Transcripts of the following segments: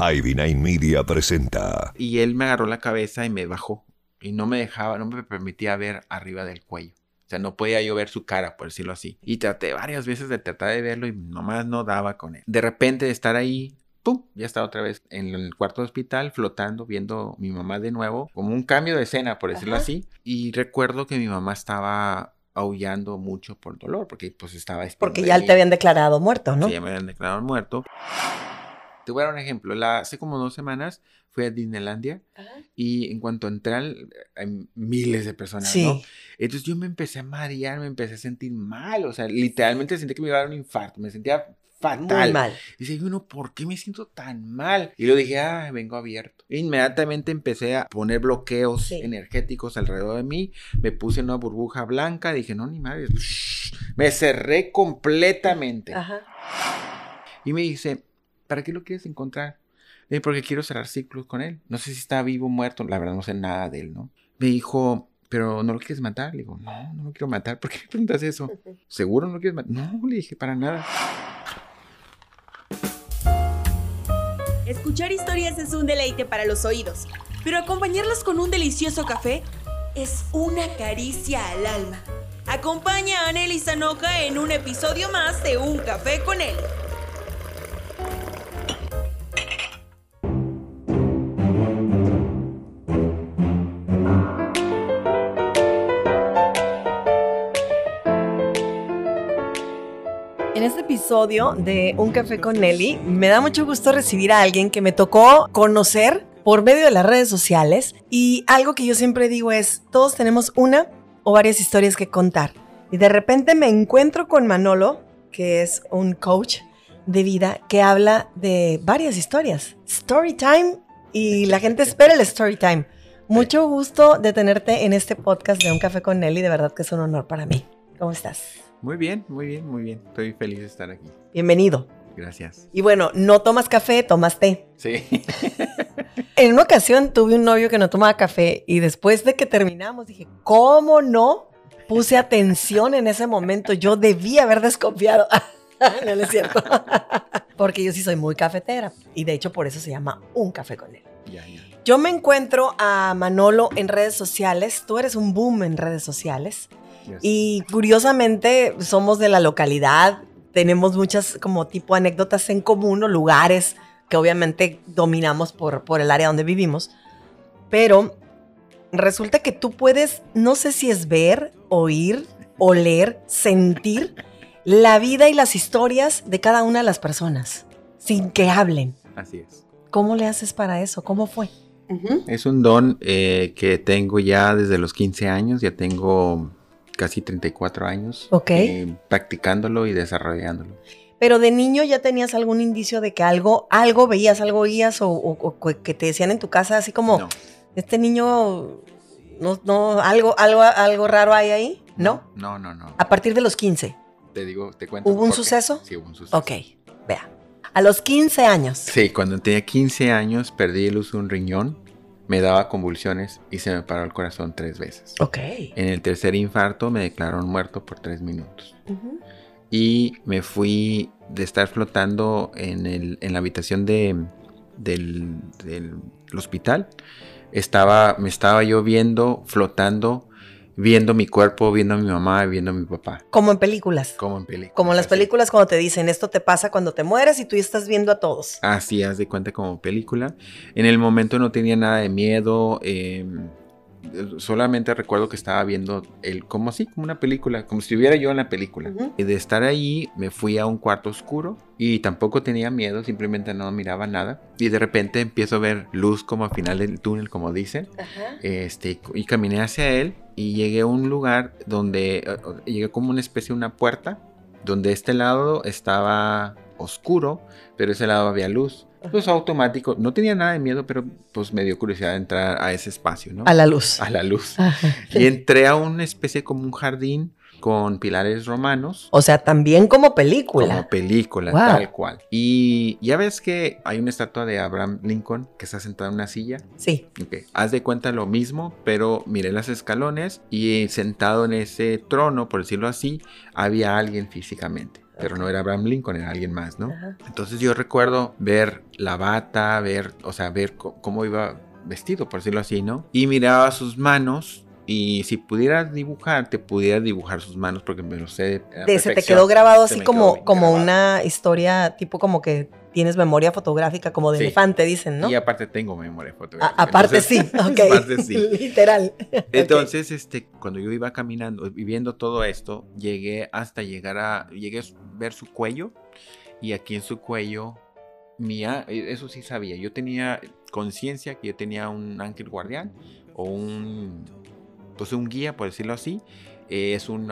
Ivy Media presenta. Y él me agarró la cabeza y me bajó. Y no me dejaba, no me permitía ver arriba del cuello. O sea, no podía yo ver su cara, por decirlo así. Y traté varias veces de tratar de verlo y nomás no daba con él. De repente de estar ahí, ¡pum! Ya estaba otra vez en el cuarto de hospital, flotando, viendo mi mamá de nuevo, como un cambio de escena, por decirlo así. Y recuerdo que mi mamá estaba aullando mucho por dolor, porque pues estaba... Porque ya te habían declarado muerto, ¿no? Sí, ya me habían declarado muerto. Te voy a dar un ejemplo. La, hace como dos semanas fui a Disneylandia y en cuanto entré hay miles de personas, ¿no? Entonces yo me empecé a marear, me empecé a sentir mal, o sea, literalmente sentí que me iba a dar un infarto, me sentía fatal. Muy mal. Y dije, uno, ¿por qué me siento tan mal? Y lo dije, ah, vengo abierto. E inmediatamente empecé a poner bloqueos energéticos alrededor de mí. Me puse una burbuja blanca. Dije, no, ni madre. Me cerré completamente. Ajá. Y me dice, ¿para qué lo quieres encontrar? porque quiero cerrar ciclos con él. No sé si está vivo o muerto, la verdad no sé nada de él, ¿no? Me dijo, pero no lo quieres matar. Le digo, no, no lo quiero matar. ¿Por qué me preguntas eso? ¿Seguro no lo quieres matar? No, le dije, para nada. Escuchar historias es un deleite para los oídos, pero acompañarlas con un delicioso café es una caricia al alma. Acompaña a Nelly Sanoja en un episodio más de Un Café con él. Episodio de Un Café con Nelly. Me da mucho gusto recibir a alguien que me tocó conocer por medio de las redes sociales y algo que yo siempre digo es, todos tenemos una o varias historias que contar. Y de repente me encuentro con Manolo, que es un coach de vida que habla de varias historias. Story time y la gente espera el story time. Mucho gusto de tenerte en este podcast de Un Café con Nelly, de verdad que es un honor para mí. ¿Cómo estás? Muy bien, muy bien, muy bien. Estoy feliz de estar aquí. Bienvenido. Gracias. Y bueno, no tomas café, tomas té. Sí. en una ocasión tuve un novio que no tomaba café y después de que terminamos dije, ¿cómo no? Puse atención en ese momento. Yo debía haber desconfiado. no, es cierto. Porque yo sí soy muy cafetera y de hecho por eso se llama Un Café con él. Yo me encuentro a Manolo en redes sociales. Tú eres un boom en redes sociales. Y curiosamente somos de la localidad, tenemos muchas como tipo anécdotas en común o lugares que obviamente dominamos por, por el área donde vivimos, pero resulta que tú puedes, no sé si es ver, oír, oler, sentir la vida y las historias de cada una de las personas, sin que hablen. Así es. ¿Cómo le haces para eso? ¿Cómo fue? Es un don eh, que tengo ya desde los 15 años, ya tengo casi 34 años eh, practicándolo y desarrollándolo. Pero de niño ya tenías algún indicio de que algo, algo veías, algo oías o, que te decían en tu casa así como, este niño, no, no, algo, algo, algo raro hay ahí, ¿no? No, no, no. A partir de los 15. Te digo, te cuento. ¿Hubo un suceso? Sí, hubo un suceso. Ok, vea. A los 15 años. Sí, cuando tenía 15 años perdí el uso de un riñón me daba convulsiones y se me paró el corazón tres veces. Ok. En el tercer infarto me declararon muerto por tres minutos. Y me fui de estar flotando en, el, en la habitación de, del, del, hospital. Estaba, me estaba yo viendo, flotando viendo mi cuerpo, viendo a mi mamá, viendo a mi papá. Como en películas. Como en películas. Como en las películas cuando te dicen esto te pasa cuando te mueres y tú estás viendo a todos. Así, haz de cuenta como película. En el momento no tenía nada de miedo. Eh, solamente recuerdo que estaba viendo el, como así, como una película, como si estuviera yo en la película. Y de estar ahí me fui a un cuarto oscuro y tampoco tenía miedo, simplemente no miraba nada. Y de repente empiezo a ver luz como al final del túnel, como dicen. Este, y caminé hacia él y llegué a un lugar donde eh, llegué como una especie de una puerta, donde este lado estaba oscuro, pero ese lado había luz. Pues automático, no tenía nada de miedo, pero pues me dio curiosidad de entrar a ese espacio, ¿no? A la luz. A la luz. Y entré a una especie como un jardín con pilares romanos. O sea, también como película. Como película, tal cual. Y ya ves que hay una estatua de Abraham Lincoln que está sentada en una silla. Sí. Ok, haz de cuenta lo mismo, pero miré las escalones y sentado en ese trono, por decirlo así, había alguien físicamente. Pero no era Abraham Lincoln, era alguien más, ¿no? Entonces yo recuerdo ver la bata, ver, o sea, ver cómo iba vestido, por decirlo así, ¿no? Y miraba sus manos y si pudieras dibujar, te pudieras dibujar sus manos porque me lo sé. De, se te quedó grabado así como, como una historia, tipo como que tienes memoria fotográfica como de elefante, dicen, ¿no? Y aparte tengo memoria fotográfica. aparte sí, ok. aparte sí. Literal. Entonces, este, cuando yo iba caminando, viviendo todo esto, llegué hasta llegar a, llegué a ver su cuello y aquí en su cuello mía, e, eso sí sabía, yo tenía conciencia que yo tenía un ángel guardián o un pues un guía, por decirlo así. Es un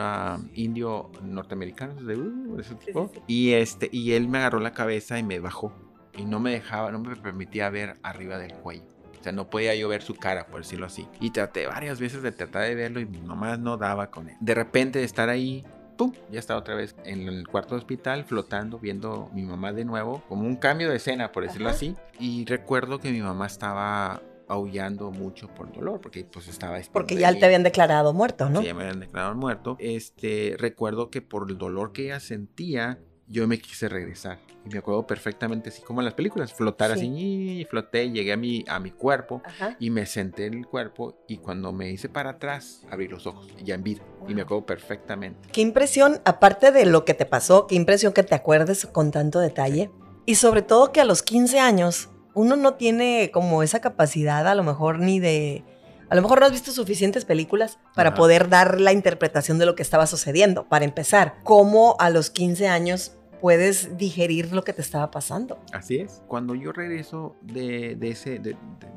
indio norteamericano de, uh, ese tipo. Y, este, y él me agarró la cabeza y me bajó. Y no me dejaba, no me permitía ver arriba del cuello. O sea, no podía yo ver su cara, por decirlo así. Y traté varias veces de tratar de verlo y mi mamá no daba con él. De repente de estar ahí, ¡pum! Ya estaba otra vez en el cuarto de hospital, flotando, viendo mi mamá de nuevo, como un cambio de escena, por decirlo así. Y recuerdo que mi mamá estaba aullando mucho por dolor, porque pues estaba... Porque ya te habían declarado muerto, ¿no? Sí, ya me habían declarado muerto. Este, recuerdo que por el dolor que ella sentía, yo me quise regresar. Y me acuerdo perfectamente, así como en las películas, flotar así, y floté, llegué a mi, a mi cuerpo y me senté en el cuerpo y cuando me hice para atrás, abrí los ojos, ya en vida. Y me acuerdo perfectamente. Qué impresión, aparte de lo que te pasó, qué impresión que te acuerdes con tanto detalle. Y sobre todo que a los 15 años uno no tiene como esa capacidad a lo mejor ni de... A lo mejor no has visto suficientes películas para poder dar la interpretación de lo que estaba sucediendo. Para empezar, ¿cómo a los 15 años puedes digerir lo que te estaba pasando. Así es. Cuando yo regreso de, ese,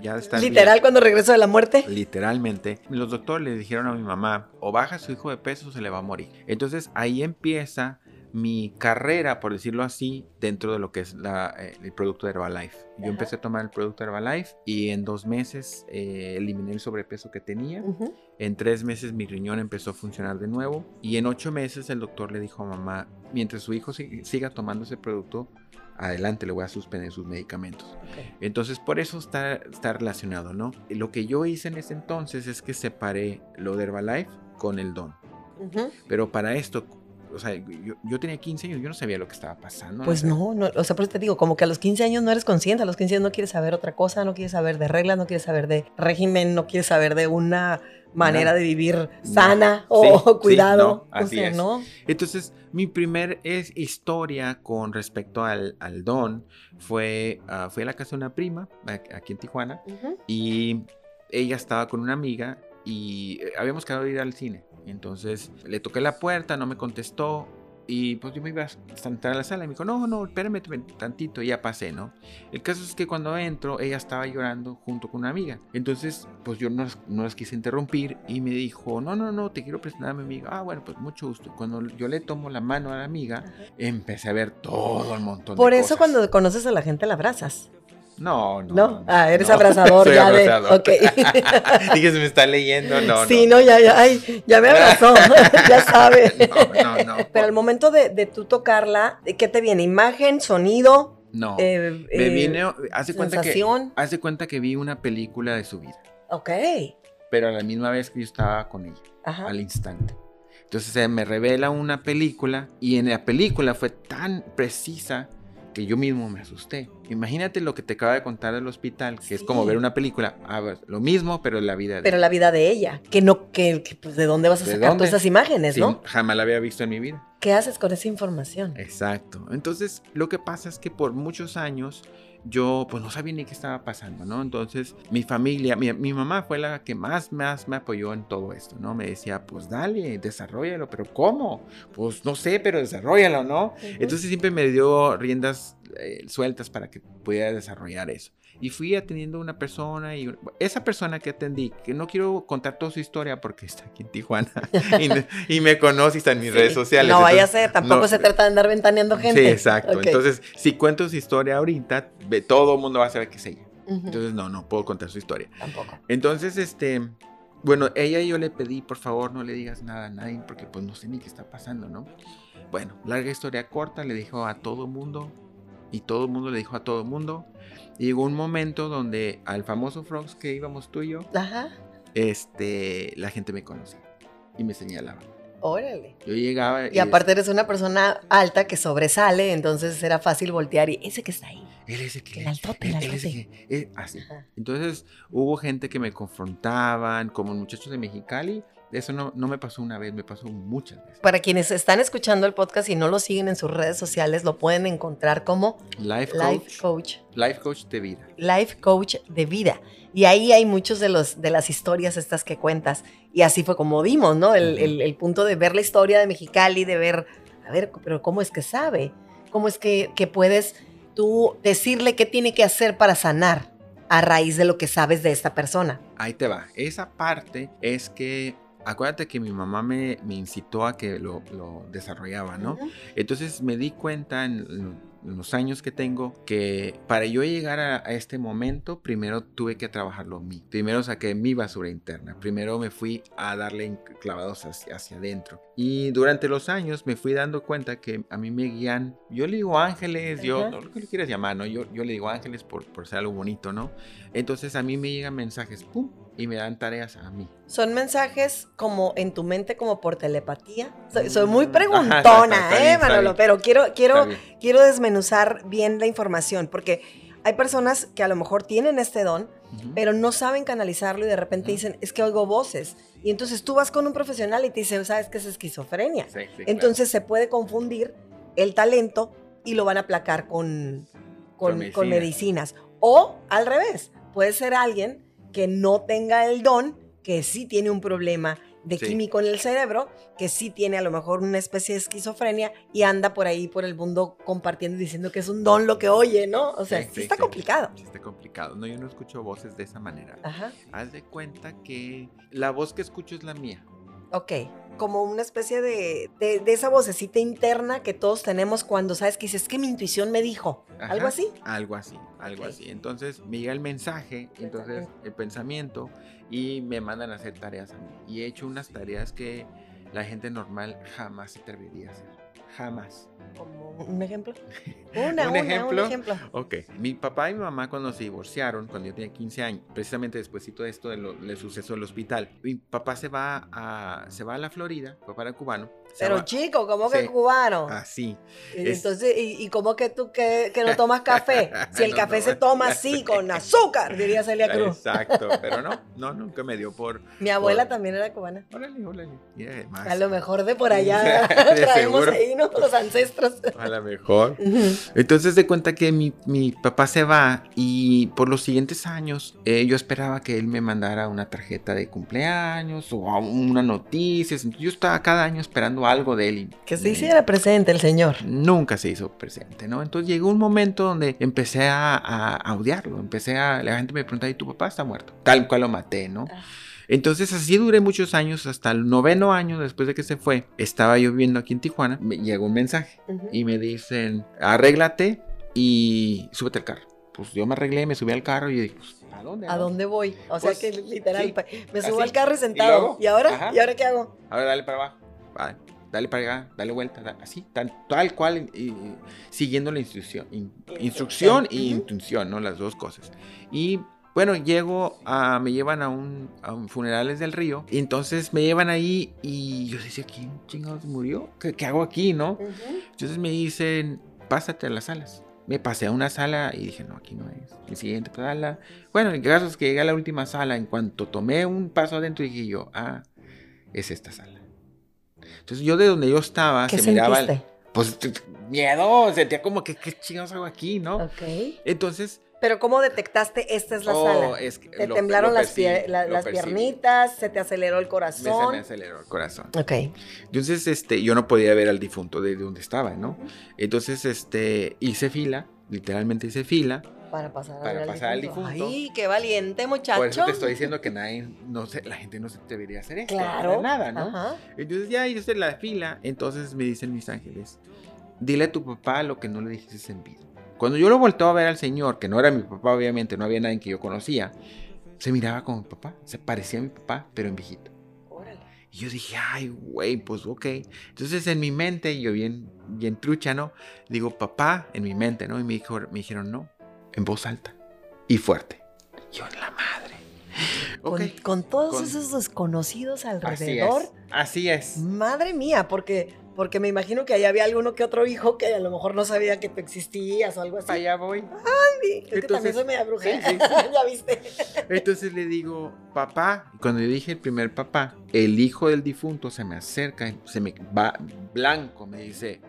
ya de estar Literal, cuando regreso de la muerte. Literalmente. Los doctores le dijeron a mi mamá, o baja su hijo de peso o se le va a morir. Entonces ahí empieza mi carrera, por decirlo así, dentro de lo que es eh, el producto de Herbalife. Yo empecé a tomar el producto de Herbalife y en dos meses eh, eliminé el sobrepeso que tenía. En tres meses mi riñón empezó a funcionar de nuevo. Y en ocho meses el doctor le dijo a mamá, mientras su hijo siga tomando ese producto, adelante le voy a suspender sus medicamentos. Entonces por eso está, está relacionado, ¿no? Lo que yo hice en ese entonces es que separé lo de Herbalife con el don. Pero para esto, o sea, yo, tenía 15 años, yo no sabía lo que estaba pasando. Pues no, no, o sea, por eso te digo, como que a los 15 años no eres consciente, a los 15 años no quieres saber otra cosa, no quieres saber de reglas, no quieres saber de régimen, no quieres saber de una manera de vivir sana o cuidado. así es. ¿no? Entonces, mi primer es historia con respecto al, al don fue, uh, fui a la casa de una prima aquí en Tijuana y ella estaba con una amiga y eh, habíamos quedado de ir al cine. Entonces le toqué la puerta, no me contestó. Y pues yo me iba a sentar a la sala y me dijo, no, no, espérame tantito, y ya pasé, ¿no? El caso es que cuando entro, ella estaba llorando junto con una amiga. Entonces, pues yo no, no las quise interrumpir y me dijo, no, no, no, te quiero presentar a mi amiga. Ah, bueno, pues mucho gusto. Cuando yo le tomo la mano a la amiga, empecé a ver todo el montón Por de eso cuando conoces a la gente la abrazas. No, no. ¿No? ah, eres abrazador Soy ya abrazador. de. Ok. Dije, se me está leyendo, no. Sí, no, ya, ya, ay, ya me abrazó, ya sabe. No, no, no. Pero al momento de, de tú tocarla, ¿qué te viene? ¿Imagen, sonido? No. Eh, me viene, hace cuenta que. Hace cuenta que vi una película de su vida. Ok. Pero a la misma vez que yo estaba con ella. Ajá. Al instante. Entonces se me revela una película y en la película fue tan precisa que yo mismo me asusté. Imagínate lo que te acaba de contar del hospital, que es como ver una película, ah, pues, lo mismo, pero la vida de Pero la vida de ella, que no, que, pues, de dónde vas a sacar todas esas imágenes, ¿no? Jamás la había visto en mi vida. ¿Qué haces con esa información? Exacto. Entonces, lo que pasa es que por muchos años yo pues no sabía ni qué estaba pasando, ¿no? Entonces mi familia, mi, mi, mamá fue la que más, más me apoyó en todo esto, ¿no? Me decía, pues dale, desarrollalo, pero ¿cómo? Pues no sé, pero desarrollalo, ¿no? Entonces siempre me dio riendas eh, sueltas para que pudiera desarrollar eso. Y fui atendiendo a una persona y esa persona que atendí, que no quiero contar toda su historia porque está aquí en Tijuana y, me conoce y está en mis redes sociales. No vaya a ser, tampoco se trata de andar ventaneando gente. Sí, exacto. Entonces, si cuento su historia ahorita, todo el mundo va a saber que es ella. Entonces, no, no puedo contar su historia. Tampoco. Entonces, este, bueno, ella y yo le pedí, por favor, no le digas nada a nadie porque pues no sé ni qué está pasando, ¿no? Bueno, larga historia corta, le dijo a todo el mundo y todo el mundo le dijo a todo el mundo. Y llegó un momento donde al famoso Frogs que íbamos tú y yo, este, la gente me conocía y me señalaba. Órale. Yo llegaba. Y aparte eres una persona alta que sobresale, entonces era fácil voltear y ese que está ahí. Él es el que. El altote, el él es altote. que- eh, así. Ajá. Entonces hubo gente que me confrontaban, como muchachos de Mexicali. Eso no, no me pasó una vez, me pasó muchas veces. Para quienes están escuchando el podcast y no lo siguen en sus redes sociales, lo pueden encontrar como Life coach, Life Coach. life coach de vida. Life Coach de vida. Y ahí hay muchos de, los, de las historias estas que cuentas. Y así fue como vimos, ¿no? El, el- el punto de ver la historia de Mexicali, de ver, a ver, pero ¿cómo es que sabe? ¿Cómo es que, que puedes tú decirle qué tiene que hacer para sanar a raíz de lo que sabes de esta persona? Ahí te va. Esa parte es que, acuérdate que mi mamá me, me incitó a que lo, lo desarrollaba, ¿no? Entonces me di cuenta en, en los años que tengo que para yo llegar a, a este momento, primero tuve que trabajarlo mí. Primero saqué mi basura interna. Primero me fui a darle clavados hacia, hacia adentro. Y durante los años me fui dando cuenta que a mí me guían, yo le digo ángeles, yo, Ajá. no lo que le quieras llamar, ¿no? Yo, yo le digo ángeles por, por ser algo bonito, ¿no? Entonces a mí me llegan mensajes, ¡pum! Y me dan tareas a mí. Son mensajes como en tu mente, como por telepatía. Soy, soy muy Mm, preguntona, ajá, está- está ¿eh, bien, Manolo? Pero quiero, quiero, quiero desmenuzar bien la información, porque hay personas que a lo mejor tienen este don, pero no saben canalizarlo y de repente dicen, es que oigo voces. Y entonces tú vas con un profesional y te dice, ¿sabes qué es esquizofrenia? Sí, sí, claro. Entonces se puede confundir el talento y lo van a aplacar con, con, Con medicinas. O al revés, puede ser alguien que no tenga el don, que sí tiene un problema de Sí. químico en el cerebro, que sí tiene a lo mejor una especie de esquizofrenia y anda por ahí por el mundo compartiendo y diciendo que es un don lo que oye, ¿no? O sea, Sí, sí, sí, está complicado. Sí, está complicado. No, yo no escucho voces de esa manera. Ajá. Haz de cuenta que la voz que escucho es la mía. Ok, como una especie de, de, de esa vocecita interna que todos tenemos cuando sabes que dices, es que mi intuición me dijo. Ajá, ¿Algo así? Algo así, algo así. Entonces me llega el mensaje, entonces el pensamiento y me mandan a hacer tareas a mí. Y he hecho unas tareas que la gente normal jamás se atrevería a hacer. Jamás. Como un ejemplo. Una, ¿Un una, ejemplo? un ejemplo. Ok, mi papá y mi mamá cuando se divorciaron, cuando yo tenía 15 años, precisamente despuésito de esto del del suceso del hospital, mi papá se va a, se va a la Florida, mi papá era cubano. Pero va- chico, ¿cómo que cubano? Así. Y es- Entonces, ¿y, y cómo que tú que, que no tomas café? Si el No, café no. se toma así, con azúcar, diría Celia Cruz. Exacto, pero no, no, nunca me dio por... Mi abuela por- también era cubana. Órale, órale. Además. A lo mejor de por allá De traemos seguro. ahí, ¿no? Los A lo mejor. Entonces de cuenta que mi, mi papá se va y por los siguientes años eh, yo esperaba que él me mandara una tarjeta de cumpleaños o a- una noticia. Yo estaba cada año esperando algo de él y Que se hiciera presente el señor. nunca se hizo presente, ¿no? Entonces llegó un momento donde empecé a, a, a odiarlo, empecé a, la gente me preguntaba, ¿y tu papá está muerto? Tal cual lo maté, ¿no? Ah. Entonces así duré muchos años, hasta el noveno año después de que se fue, estaba yo viviendo aquí en Tijuana, me llegó un mensaje Ujú. y me dicen, arréglate y súbete al carro. Pues yo me arreglé, me subí al carro y dije, pues, ¿a dónde? ¿A dónde voy? O sea Pues, que literal, sí, me subo así. al carro y ¿Y sentado. luego? ¿Y, ahora? Ajá. ¿Y ahora qué hago? Ahora dale para abajo, vale, dale para allá, dale vuelta, así, tal, tal cual, y- y- siguiendo la instrucción, in- instrucción y intuición, ¿no? Las dos cosas. Y bueno, llego a, me llevan a un, a un funerales del río, y entonces me llevan ahí y yo decía, ¿quién chingados murió? ¿Qué, qué hago aquí, no? Ujú. Entonces me dicen, pásate a las salas. Me pasé a una sala y dije, no, aquí no es. Mi siguiente sala. Bueno, el caso es que llegué a la última sala. En cuanto tomé un paso adentro, dije yo, ah, es esta sala. Entonces yo de donde yo estaba, ¿Qué se miraba, el- sentiste? pues t- t- miedo, sentía como que, ¿qué chingados hago aquí, no? Ok. Entonces, Pero ¿cómo detectaste esta es la oh, sala? es que Te lo- temblaron lo las, la- las piernitas, se te aceleró el Me, se corazón. me aceleró el corazón. Ok. Entonces, este, yo no podía ver al difunto de donde estaba, ¿no? Entonces, este, hice fila, literalmente hice fila. Para pasar, a Para ver pasar al difunto. Ay, qué valiente, muchacho. Por eso te estoy diciendo que nadie, no sé, la gente no se debería hacer esto. Claro. Nada, ¿no? Ajá. Entonces ya hice la fila, entonces me dicen mis ángeles, dile a tu papá lo que no le dijiste en vida. Cuando yo lo volteo a ver al señor, que no era mi papá, obviamente, no había nadie que yo conocía, se miraba como mi papá, se parecía a mi papá, pero en viejito. Órale. Y yo dije, ay, güey, pues ok. Entonces en mi mente, yo bien, bien trucha, ¿no? Digo, papá, en mi mente, ¿no? Y me, dijo, me dijeron, no, en voz alta y fuerte. Yo en la madre. con, todos esos desconocidos alrededor. Así es. Madre mía, porque porque me imagino que ahí había alguno que otro hijo que a lo mejor no sabía que tú existías o algo así. Allá voy. Andy, es que también soy media bruja. ya viste. Entonces le digo, papá. Y cuando yo dije el primer papá, el hijo del difunto se me acerca, se me va blanco, me dice,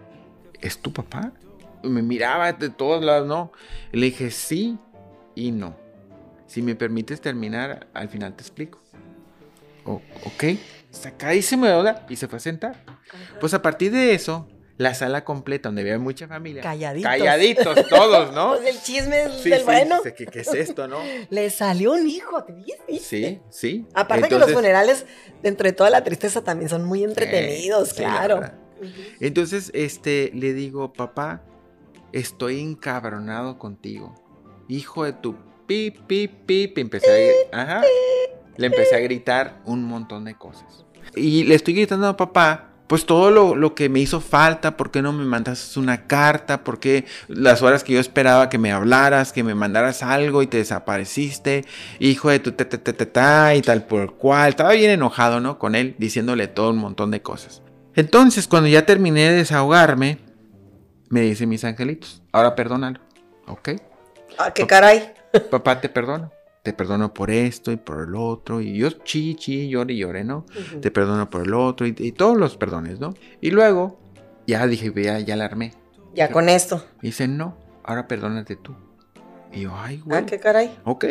¿es tu papá? Y me miraba de todos lados, ¿no? Y le dije, sí y no. Si me permites terminar, al final te explico. ok, sacadísimo de duda y se fue a sentar. Pues a partir de eso, la sala completa donde había mucha familia. Calladitos. Calladitos todos, ¿no? pues el chisme es del bueno. ¿qué, ¿qué, es esto, no? Le salió un hijo, ¿te viste? Sí, sí. Aparte que los funerales, dentro de toda la tristeza, también son muy entretenidos, claro. Entonces, este, le digo, papá, estoy encabronado contigo. Hijo de tu pip, pip, pip. Empecé a, ajá, le empecé a gritar un montón de cosas. Y le estoy gritando a papá, pues todo lo, que me hizo falta, ¿por qué no me mandaste una carta? ¿Por qué las horas que yo esperaba que me hablaras, que me mandaras algo y te desapareciste? Hijo de tu ta y tal por cual. Estaba bien enojado, ¿no? Con él, diciéndole todo un montón de cosas. Entonces, cuando ya terminé de desahogarme, me dice mis angelitos, ahora perdónalo, ¿ok? Ah, qué caray. Papá, te perdono te perdono por esto y por el otro, y yo chi, chi, llore y llore, ¿no? Te perdono por el otro, y, todos los perdones, ¿no? Y luego, ya dije, ya, ya la armé. Ya con esto. dice, no, ahora perdónate tú. Y yo, ay, güey. Ah, qué caray. Ok.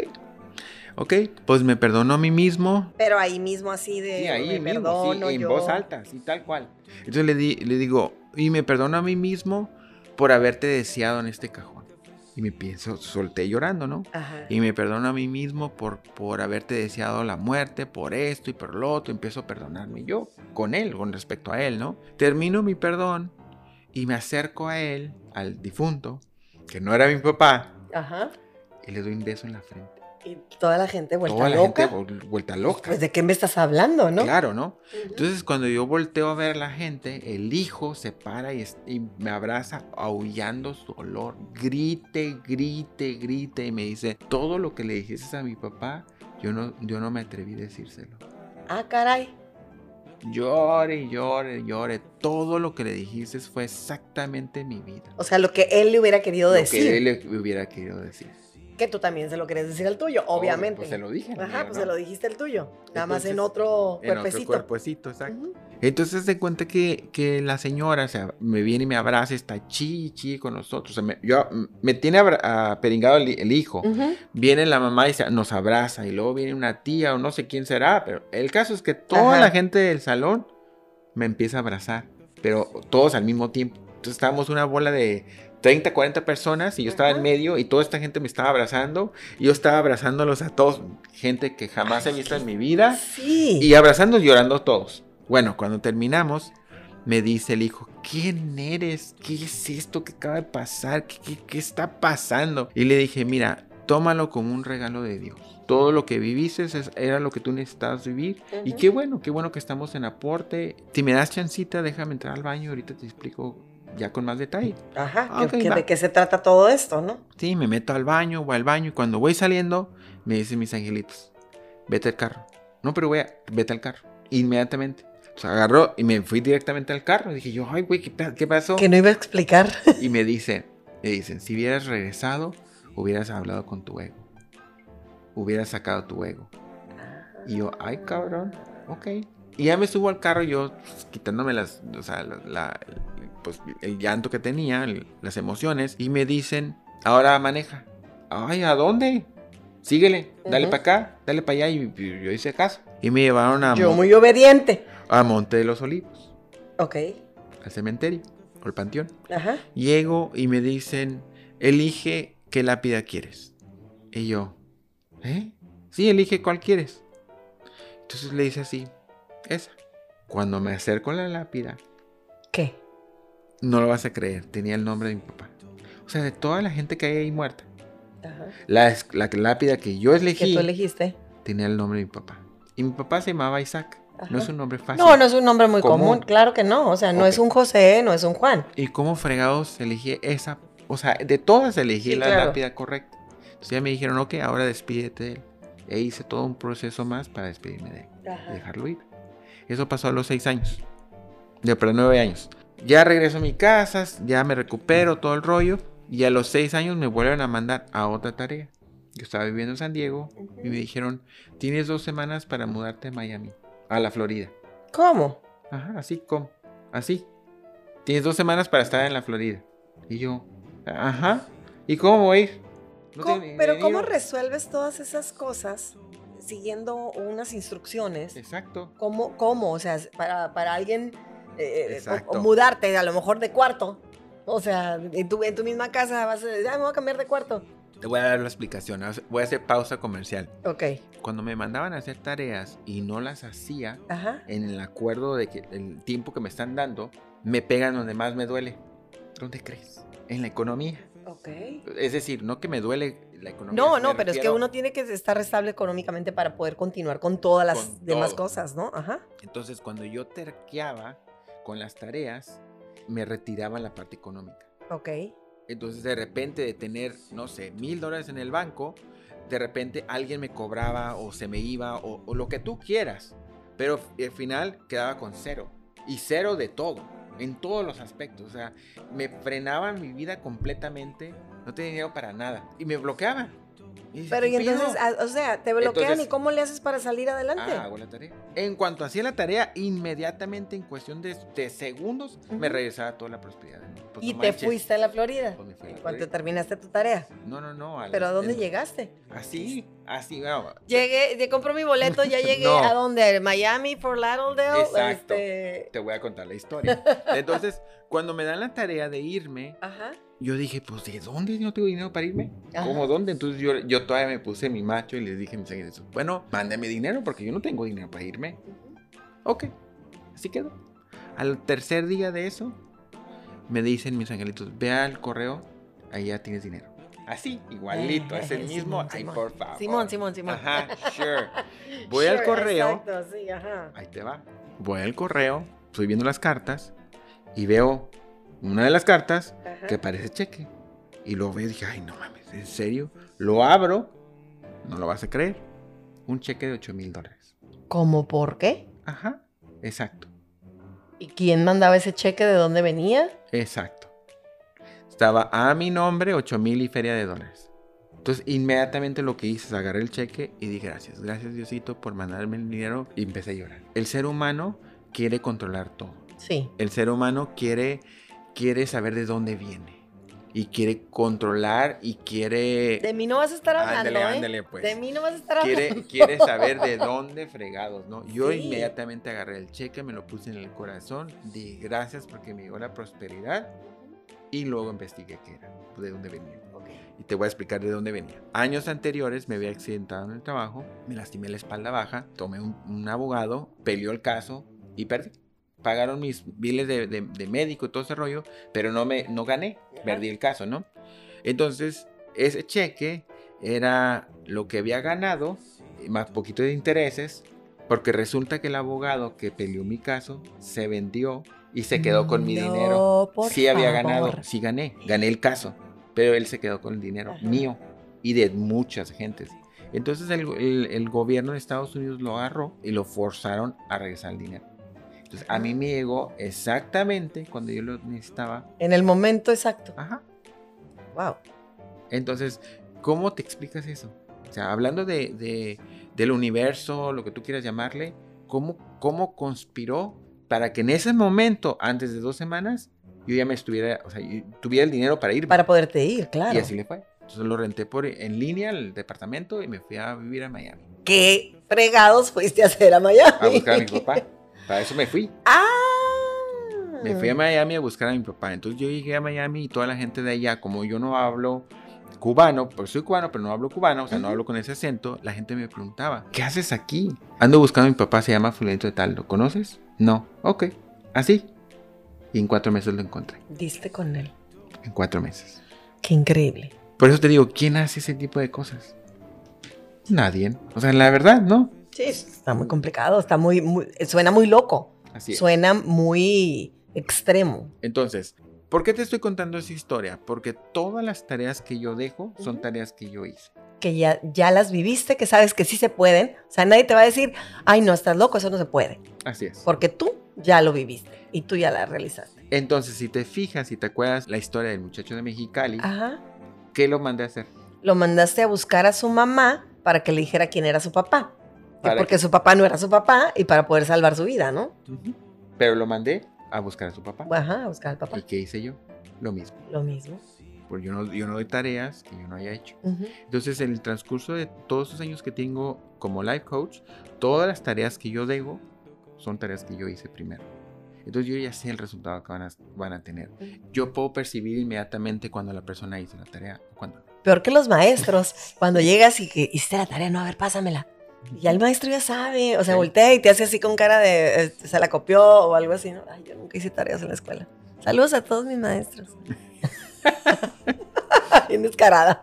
Ok, pues me perdono a mí mismo. Pero ahí mismo así de sí, ahí me mismo, sí, en voz alta, así tal cual. Entonces le, di, le digo, y me perdono a mí mismo por haberte deseado en este cajón. Y me pienso, solté llorando, ¿no? Y me perdono a mí mismo por, por haberte deseado la muerte, por esto y por lo otro. Empiezo a perdonarme yo con él, con respecto a él, ¿no? Termino mi perdón y me acerco a él, al difunto, que no era mi papá. Ajá. Y le doy un beso en la frente. Y toda la gente vuelta toda loca. la gente vuelta loca. Pues de qué me estás hablando, ¿no? Claro, ¿no? Entonces cuando yo volteo a ver a la gente, el hijo se para y, me abraza aullando su olor. Grite, grite, grite. Y me dice, todo lo que le dijiste a mi papá, yo no, yo no me atreví a decírselo. Ah, caray. Llore, llore, llore. Todo lo que le dijiste fue exactamente mi vida. O sea, lo que él le hubiera querido lo decir. Que él le hubiera querido decir que tú también se lo quieres decir al tuyo, obviamente. pues se lo dije. Ajá, pues se lo dijiste al tuyo. Nada más en otro cuerpecito. En otro cuerpecito, exacto. Entonces se cuenta que, que, la señora o sea, me viene y me abraza, está chi, chi con nosotros. me, yo, me tiene peringado el, hijo. Viene la mamá y se, nos abraza. Y luego viene una tía o no sé quién será. Pero el caso es que toda la gente del salón me empieza a abrazar. Pero todos al mismo tiempo. Entonces estábamos una bola de 30, 40 personas y yo estaba en medio y toda esta gente me estaba abrazando y yo estaba abrazándolos a todos, gente que jamás he visto en mi vida sí. y abrazando y llorando todos. Bueno, cuando terminamos, me dice el hijo, ¿quién eres? ¿Qué es esto que acaba de pasar? ¿Qué, qué, está pasando? Y le dije, mira, tómalo como un regalo de Dios. Todo lo que viviste era lo que tú necesitabas vivir. Y qué bueno, qué bueno que estamos en aporte. Si me das chancita, déjame entrar al baño. Ahorita te explico ya con más detalle. Ajá, ah, ¿de qué se trata todo esto, no? Sí, me meto al baño, voy al baño y cuando voy saliendo, me dicen mis angelitos, vete al carro. No, pero voy a, vete al carro. Inmediatamente. O sea, agarró y me fui directamente al carro. Dije yo, ay, güey, ¿qué, pasó? Que no iba a explicar. Y me dicen, me dicen, si hubieras regresado, hubieras hablado con tu ego. Hubieras sacado tu ego. Y yo, ay, cabrón, ok. Y ya me subo al carro yo pues, quitándome las, o sea, la, pues, el llanto que tenía, las emociones, y me dicen, ahora maneja. Ay, ¿a dónde? Síguele, dale para acá, dale para allá, y, yo hice caso. Y me llevaron a... Yo muy obediente. A Monte de los Olivos. Ok. Al cementerio, o al panteón. Ajá. Llego y me dicen, elige qué lápida quieres. Y yo, ¿eh? Sí, elige cuál quieres. Entonces le dice así, esa. Cuando me acerco a la lápida. ¿Qué? No lo vas a creer, tenía el nombre de mi papá. O sea, de toda la gente que hay ahí muerta. La, la, lápida que yo elegí. Que tú elegiste. Tenía el nombre de mi papá. Y mi papá se llamaba Isaac. No es un nombre fácil. No, no es un nombre muy común. Claro que no. O sea, no es un José, no es un Juan. ¿Y cómo fregados elegí esa? O sea, de todas elegí la lápida correcta. Entonces ya me dijeron, ok, ahora despídete de él. E hice todo un proceso más para despedirme de él Ajá. y dejarlo ir. Eso pasó a los seis años. De perdón, nueve años. Ya regreso a mi casa, ya me recupero todo el rollo. Y a los seis años me vuelven a mandar a otra tarea. Yo estaba viviendo en San Diego y me dijeron, tienes dos semanas para mudarte a Miami, a la Florida. ¿Cómo? Ajá, así como, así. Tienes dos semanas para estar en la Florida. Y yo, ajá. ¿Y cómo voy a ir? No ¿Cómo- tengo ni- pero ¿cómo resuelves todas esas cosas siguiendo unas instrucciones? Exacto. ¿Cómo? cómo? O sea, para, para alguien eh, o- Exacto. o, mudarte a lo mejor de cuarto. O sea, en tu, en tu misma casa vas a decir, "Ah, me voy a cambiar de cuarto. Te voy a dar la explicación. Voy a hacer pausa comercial. Ok. Cuando me mandaban a hacer tareas y no las hacía, Ajá. en el acuerdo de que el tiempo que me están dando, me pegan donde más me duele. ¿Dónde crees? En la economía. Ok. Es decir, no que me duele la economía. No, no, pero es que uno tiene que estar estable económicamente para poder continuar con todas las Con demás todo. cosas, ¿no? Ajá. Entonces, cuando yo terqueaba con las tareas, me retiraban la parte económica. Ok. Entonces, de repente, de tener, no sé, mil dólares en el banco, de repente alguien me cobraba o se me iba o, o lo que tú quieras. Pero al final quedaba con cero. Y cero de todo. En todos los aspectos. O sea, me frenaban mi vida completamente. No tenía dinero para nada. Y me bloqueaban. Y Pero y entonces, ah, o sea, te bloquean Entonces- y ¿cómo le haces para salir adelante? Ah, hago la tarea. En cuanto hacía la tarea, inmediatamente, en cuestión de, de segundos, me regresaba toda la prosperidad. Pues, y no te manches. fuiste a la Florida. Pues Cuando Florida. terminaste tu tarea. No, no, no. a Pero ¿a dónde en- llegaste? Así, así, bueno, Llegué, compró mi boleto, ya llegué No. a dónde? Miami, Fort Lauderdale. Exacto. Este... te voy a contar la historia. Entonces, cuando me dan la tarea de irme, Ajá. Yo dije, pues, ¿de dónde no tengo dinero para irme? Ajá. ¿Cómo dónde? Entonces yo, yo todavía me puse mi macho y les dije a mis amigos, bueno, mándame dinero porque yo no tengo dinero para irme. Ok, así quedó. Al tercer día de eso, me dicen mis angelitos, ve al correo, ahí ya tienes dinero. Así, igualito, es el Eh, mismo. Simón, Ay, Simón. por favor. Simón, Simón, Simón. Ajá, sure. Voy al Sure, correo. Exacto, sí, ajá. Ahí te va. Voy al correo, estoy viendo las cartas y veo una de las cartas ajá. que parece cheque. Y lo veo y dije, ay, no mames, ¿en serio? Lo abro, no lo vas a creer. Un cheque de 8 mil dólares. ¿Cómo por qué? Ajá, exacto, ¿Y quién mandaba ese cheque? ¿De dónde venía? exacto. Estaba a mi nombre 8 mil y feria de dólares. Entonces, inmediatamente lo que hice es agarré el cheque y dije, gracias, gracias Diosito por mandarme el dinero. Y empecé a llorar. El ser humano quiere controlar todo. Sí. El ser humano quiere, quiere saber de dónde viene. Y quiere controlar y quiere... De mí no vas a estar hablando, Ándale, ¿eh? ándale, pues. De mí no vas a estar hablando. Quiere, quiere saber de dónde fregados, ¿no? Yo Sí. inmediatamente agarré el cheque, me lo puse en el corazón, di gracias porque me llegó la prosperidad y luego investigué qué era, de dónde venía. Ok. Y te voy a explicar de dónde venía. Años anteriores me había accidentado en el trabajo, me lastimé la espalda baja, tomé un, un abogado, peleó el caso y perdí. Pagaron mis biles de, de- de médico y todo ese rollo, pero no, me, no gané, Ajá. perdí el caso, ¿no? Entonces, ese cheque era lo que había ganado, más poquito de intereses, porque resulta que el abogado que peleó mi caso se vendió y se quedó con mi dinero. Sí había ganado, favor. sí gané, gané el caso, pero él se quedó con el dinero Ajá. mío y de muchas gentes. Entonces el, el- el gobierno de Estados Unidos lo agarró y lo forzaron a regresar el dinero. Entonces a mí me llegó exactamente cuando yo lo necesitaba. En el momento exacto. Ajá. Wow. Entonces, ¿cómo te explicas eso? O sea, hablando de, de- del universo, lo que tú quieras llamarle, ¿cómo, ¿cómo conspiró para que en ese momento, antes de dos semanas, yo ya me estuviera, o sea, tuviera el dinero para ir? Para poderte ir, claro. Y así le fue. Entonces lo renté por, en línea el departamento y me fui a vivir a Miami. ¿Qué fregados fuiste a hacer a Miami? A buscar a mi papá. Para eso me fui. ¡Ah! Me fui a Miami a buscar a mi papá. Entonces yo llegué a Miami y toda la gente de allá, como yo no hablo cubano, pues soy cubano, pero no hablo cubano, o sea, no hablo con ese acento, la gente me preguntaba, ¿qué haces aquí? Ando buscando a mi papá, se llama Fulanito de Tal, ¿lo conoces? No, ok, así. Y en cuatro meses lo encontré, Diste con él. en cuatro meses. Qué increíble. Por eso te digo, ¿quién hace ese tipo de cosas? Nadie. O sea, la verdad, ¿no? Sí, está muy complicado, está muy, muy- suena muy loco, Así es. suena muy extremo. Entonces, ¿Por qué te estoy contando esa historia? Porque todas las tareas que yo dejo son tareas que yo hice. Que ya, ya las viviste, que sabes que sí se pueden. O sea, nadie te va a decir, ay, no, estás loco, eso no se puede. Así es. Porque tú ya lo viviste y tú ya la realizaste. Entonces, si te fijas, si te acuerdas la historia del muchacho de Mexicali, Ajá. ¿qué lo mandé a hacer? Lo mandaste a buscar a su mamá para que le dijera quién era su papá. Que Para porque su papá no era su papá y para poder salvar su vida, ¿no? Pero lo mandé a buscar a su papá. Ajá, a buscar al papá. ¿Y qué hice yo? Lo mismo. Lo mismo. Porque yo no, yo no doy tareas que yo no haya hecho. Ujú. Entonces, en el transcurso de todos esos años que tengo como life coach, todas las tareas que yo debo son tareas que yo hice primero. Entonces, yo ya sé el resultado que van a, van a tener. Yo puedo percibir inmediatamente cuando la persona hizo la tarea o cuando. Peor que los maestros, cuando llegas y que hiciste la tarea, no, a ver, pásamela. Y ya el maestro ya sabe, o sea, Sí. voltea y te hace así con cara de, eh, se la copió o algo así, ¿no? Ay, yo nunca hice tareas en la escuela. Saludos a todos mis maestros. Bien descarada.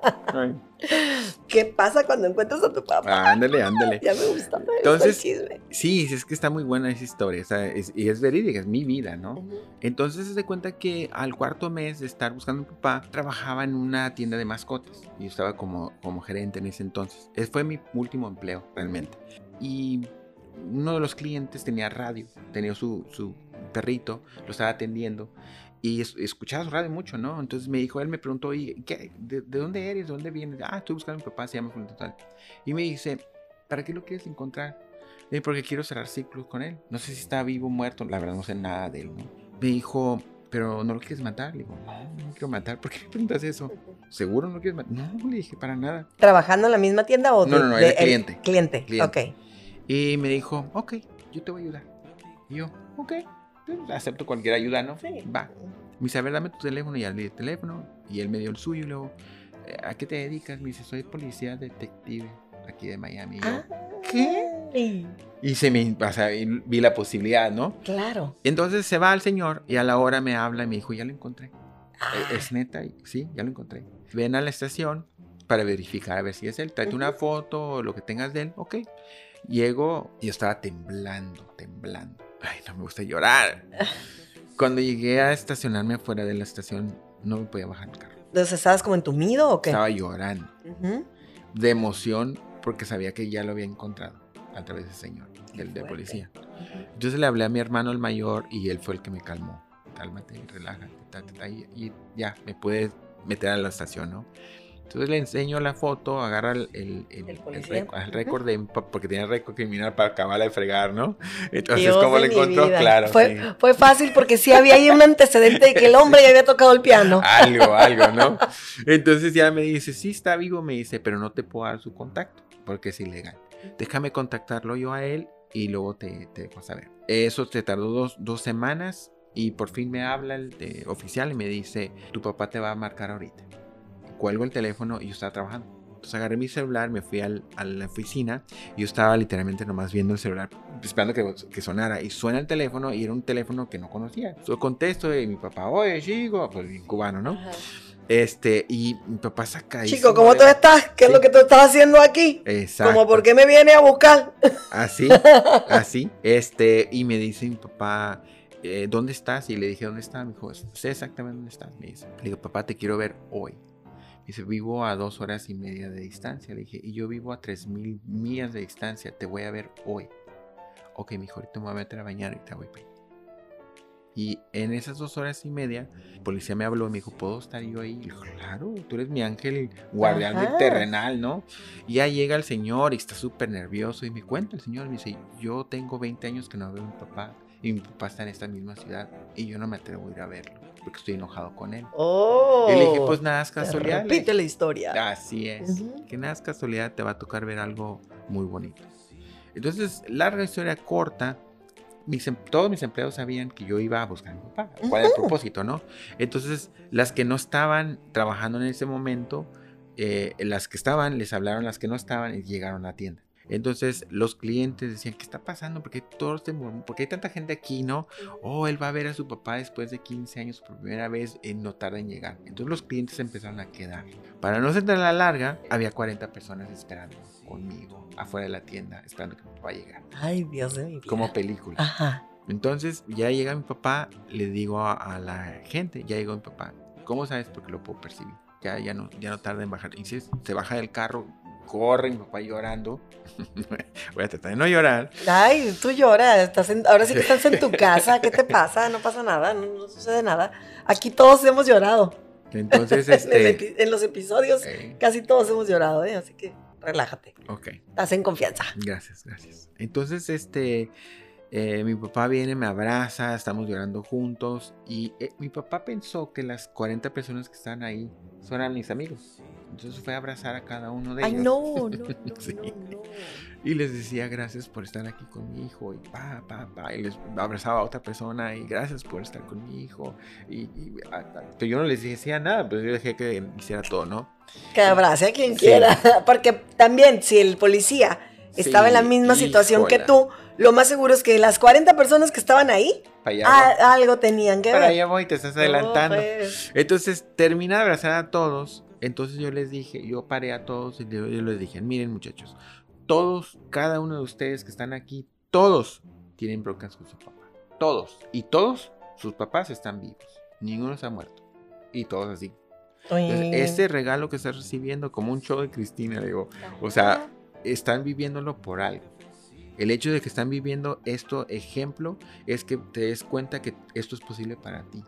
¿Qué pasa cuando encuentras a tu papá? ándale, ándale. Ya me gusta. el Entonces. Sí, es que está muy buena esa historia. o sea, es- y es verídica, es mi vida, ¿no? Ujú. Entonces se da cuenta que al cuarto mes de estar buscando a mi papá, trabajaba en una tienda de mascotas. Y estaba como, como gerente en ese entonces. Ese fue mi último empleo, realmente. Y uno de los clientes tenía radio, tenía su, su perrito, lo estaba atendiendo. Y es- escuchaba su radio mucho, ¿no? Entonces me dijo, él me preguntó, ¿y qué, de, de dónde eres? ¿De dónde vienes? Ah, estoy buscando a mi papá, se llama Fulano tal. Y me dice, ¿para qué lo quieres encontrar? Dije, porque quiero cerrar ciclos con él. No sé si está vivo o muerto, la verdad no sé nada de él, ¿no? Me dijo, pero no lo quieres matar. Le digo, no, no quiero matar. ¿Por qué me preguntas eso? ¿Seguro no lo quieres matar? No, le dije, para nada. ¿Trabajando en la misma tienda o No, de- no, no, de- era el- cliente. Cliente, Cliente. ok. Y me dijo, ok, yo te voy a ayudar. Y yo, ok, acepto cualquier ayuda, ¿no? Sí. Va. Me dice, a ver, dame tu teléfono. Y ya le di el teléfono. Y él me dio el suyo. Y luego, "Eh, ¿a qué te dedicas? Me dice, soy policía detective aquí de Miami. Y yo, Ah, ¿qué? Y se me, o sea, vi la posibilidad, ¿no? Claro. Entonces se va al señor y a la hora me habla y me dijo, ya lo encontré. Ah. "¿E- ¿Es neta? Sí, ya lo encontré. Ven a la estación para verificar a ver si es él. Tráete una foto o lo que tengas de él. Ok. Llego y estaba temblando, temblando. Ay, no me gusta llorar. Cuando llegué a estacionarme afuera de la estación, no me podía bajar el carro. Entonces, ¿estabas como entumido o qué? Estaba llorando de emoción porque sabía que ya lo había encontrado a través del señor, Qué el de policía. Entonces le hablé a mi hermano el mayor y él fue el que me calmó. Cálmate, relájate, ta, ta, ta, y, y ya, me pude meter a la estación, ¿no? Entonces le enseño la foto, agarra el, el, el- El récord- de, porque tenía récord criminal para acabar de fregar, ¿no? Entonces, Dios ¿cómo mi encontró? vida. Claro, Fue, sí. fue fácil porque sí había ahí un antecedente de que el hombre ya había tocado el piano. Algo, algo, ¿no? Entonces ya me dice, sí está vivo, me dice, pero no te puedo dar su contacto porque es ilegal. Déjame contactarlo yo a él y luego te, te dejo saber. Eso te tardó dos, dos semanas y por fin me habla el de- oficial y me dice, tu papá te va a marcar ahorita. Cuelgo el teléfono y yo estaba trabajando. Entonces agarré mi celular, me fui al- a la oficina y yo estaba literalmente nomás viendo el celular, esperando que, que sonara. Y suena el teléfono y era un teléfono que no conocía. Yo contesto y mi papá, oye, chico, pues bien cubano, ¿no? Este, y mi papá saca Chico, ¿cómo tú estás? ¿Qué es lo que tú estás haciendo aquí? Exacto. Como, ¿por qué me viene a buscar? Así, así. Este, y me dice mi papá, eh, ¿dónde estás? Y le dije, ¿dónde estás? Me dijo, sé exactamente dónde estás. Me dice, le digo, papá, te quiero ver hoy. Dice, vivo a dos horas y media de distancia. Le dije, y yo vivo a tres mil millas de distancia, te voy a ver hoy. Ok, mi hijo, ahorita me voy a meter a bañar y te voy para. Y en esas dos horas y media, el policía me habló y me dijo, ¿puedo estar yo ahí? Dije, claro, tú eres mi ángel guardián Ajá. del terrenal, ¿no? Y ya llega el señor y está súper nervioso y me cuenta el señor, me dice, yo tengo 20 años que no veo a mi papá y mi papá está en esta misma ciudad y yo no me atrevo a ir a verlo porque estoy enojado con él. Oh. Y le dije, pues nada es casualidad. Repite la historia. Así es. Que nada es casualidad, te va a tocar ver algo muy bonito. Entonces, larga historia corta, mis, em- todos mis empleados sabían que yo iba a buscar a mi papá. ¿Cuál era el propósito, no? Entonces, las que no estaban trabajando en ese momento, eh, las que estaban, les hablaron las que no estaban y llegaron a la tienda. Entonces los clientes decían, ¿qué está pasando? ¿Por qué, todos se murmuran? ¿Por qué hay tanta gente aquí, no? Oh, él va a ver a su papá después de 15 años por primera vez y no tarda en llegar. Entonces los clientes empezaron a quedar. Para no ser tan la larga, había 40 personas esperando conmigo afuera de la tienda, esperando que mi papá llegara. Ay, Dios de mi vida. Como película. Ajá. Entonces, ya llega mi papá, le digo a, la gente, ya llegó mi papá. ¿Cómo sabes? Porque lo puedo percibir. Ya, ya, no, ya no tarda en bajar. Y si se baja del carro, corre mi papá llorando. Voy a tratar de no llorar. Ay, tú lloras. Estás ahora sí que estás en tu casa. ¿Qué te pasa? No pasa nada, no, sucede nada. Aquí todos hemos llorado. Entonces, este... en los episodios casi todos hemos llorado, ¿eh? Así que relájate. Ok. Estás en confianza. Gracias, gracias. Entonces, este... Eh, mi papá viene, me abraza, estamos llorando juntos y eh, mi papá pensó que las 40 personas que están ahí eran mis amigos. Entonces fue a abrazar a cada uno de ellos. Ay, no, no, no, Y les decía gracias por estar aquí con mi hijo y pa, pa, pa. Y les abrazaba a otra persona y gracias por estar con mi hijo. Y, pero yo no les decía nada, pero yo dejé que hiciera todo, ¿no? Que abrace a quien quiera. Porque también si el policía estaba en la misma situación que tú, lo más seguro es que las 40 personas que estaban ahí, algo tenían que ver. Para allá voy, te estás adelantando. Pues. Entonces termina de abrazar a todos. Entonces yo les dije, yo paré a todos y yo les dije, miren muchachos, todos, cada uno de ustedes que están aquí, todos tienen broncas con su papá. Todos. Y todos, sus papás están vivos. Ninguno se ha muerto. Y todos así. ese regalo que estás recibiendo, como un show de Cristina, digo, o sea, están viviéndolo por algo. El hecho de que están viviendo esto, ejemplo, es que te des cuenta que esto es posible para ti.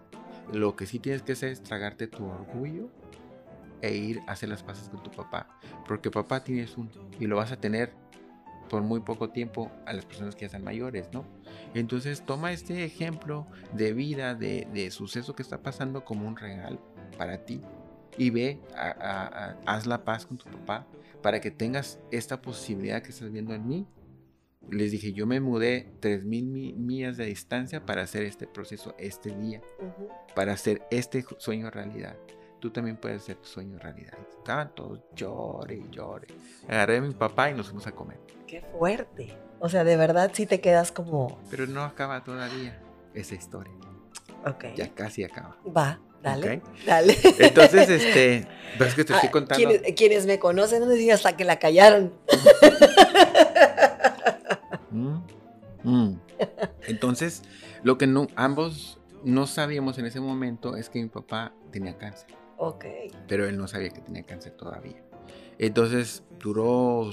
Lo que sí tienes que hacer es tragarte tu orgullo e ir a hacer las paces con tu papá. Porque papá tienes uno y lo vas a tener por muy poco tiempo a las personas que ya están mayores, ¿no? Entonces toma este ejemplo de vida, de, suceso que está pasando como un regalo para ti y ve, haz la paz con tu papá para que tengas esta posibilidad que estás viendo en mí. Les dije, yo me mudé 3.000 millas de distancia para hacer este proceso este día, para hacer este sueño realidad tú también puedes hacer tu sueño realidad. Estaban todos llore y llore. Agarré a mi papá y nos fuimos a comer. Qué fuerte. O sea, de verdad sí te quedas como... Pero no acaba todavía esa historia. Ok. Ya casi acaba. Va, dale. Dale. Entonces, este, ves que te estoy ah, contando. Quienes, me conocen no decían hasta que la callaron. Mm, mm. Entonces, lo que no, ambos no sabíamos en ese momento es que mi papá tenía cáncer. Ok. Pero él no sabía que tenía cáncer todavía. Entonces duró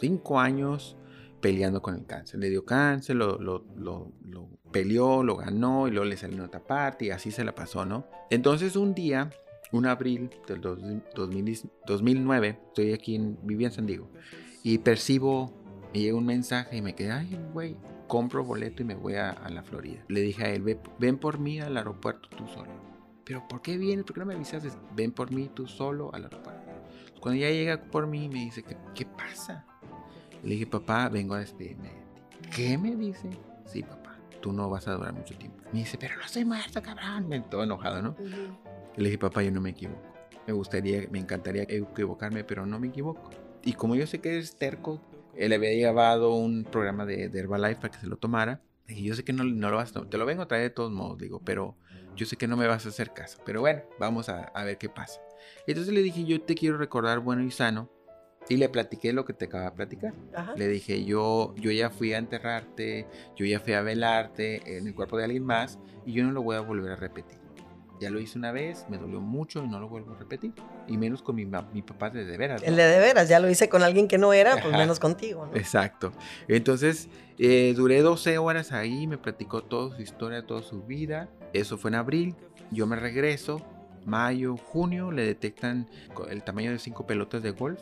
cinco años peleando con el cáncer. Le dio cáncer, lo, lo, lo, peleó, lo ganó y luego le salió en otra parte y así se la pasó, ¿no? Entonces un día, un abril del 2009, estoy aquí, en, vivía en San Diego y percibo, me llega un mensaje y me quedé, ay, güey, compro boleto y me voy a, la Florida. Le dije a él, ven por mí al aeropuerto tú solo pero ¿por qué vienes? ¿Por qué no me avisas? Ven por mí tú solo al aeropuerto. Cuando ya llega por mí me dice, ¿qué, qué pasa? Le dije, papá, vengo a despedirme de ti. ¿Qué me dice? Sí, papá, tú no vas a durar mucho tiempo. Me dice, pero no estoy muerto, cabrón. Me todo enojado, ¿no? Le dije, papá, yo no me equivoco. Me gustaría, me encantaría equivocarme, pero no me equivoco. Y como yo sé que eres terco, él había llevado un programa de, de Herbalife para que se lo tomara. Y yo sé que no, no lo vas a tomar. Te lo vengo a traer de todos modos, digo, pero yo sé que no me vas a hacer caso, pero bueno, vamos a, ver qué pasa. Entonces le dije, yo te quiero recordar bueno y sano. Y le platiqué lo que te acaba de platicar. Le dije, yo, yo ya fui a enterrarte, yo ya fui a velarte en el cuerpo de alguien más y yo no lo voy a volver a repetir. Ya lo hice una vez, me dolió mucho y no lo vuelvo a repetir. Y menos con mi, mi papá de de veras. El de de veras, ya lo hice con alguien que no era, pues menos contigo. Exacto. Entonces, eh, duré 12 horas ahí, me platicó toda su historia, toda su vida. Eso fue en abril. Yo me regreso. Mayo, junio, le detectan el tamaño de cinco pelotas de golf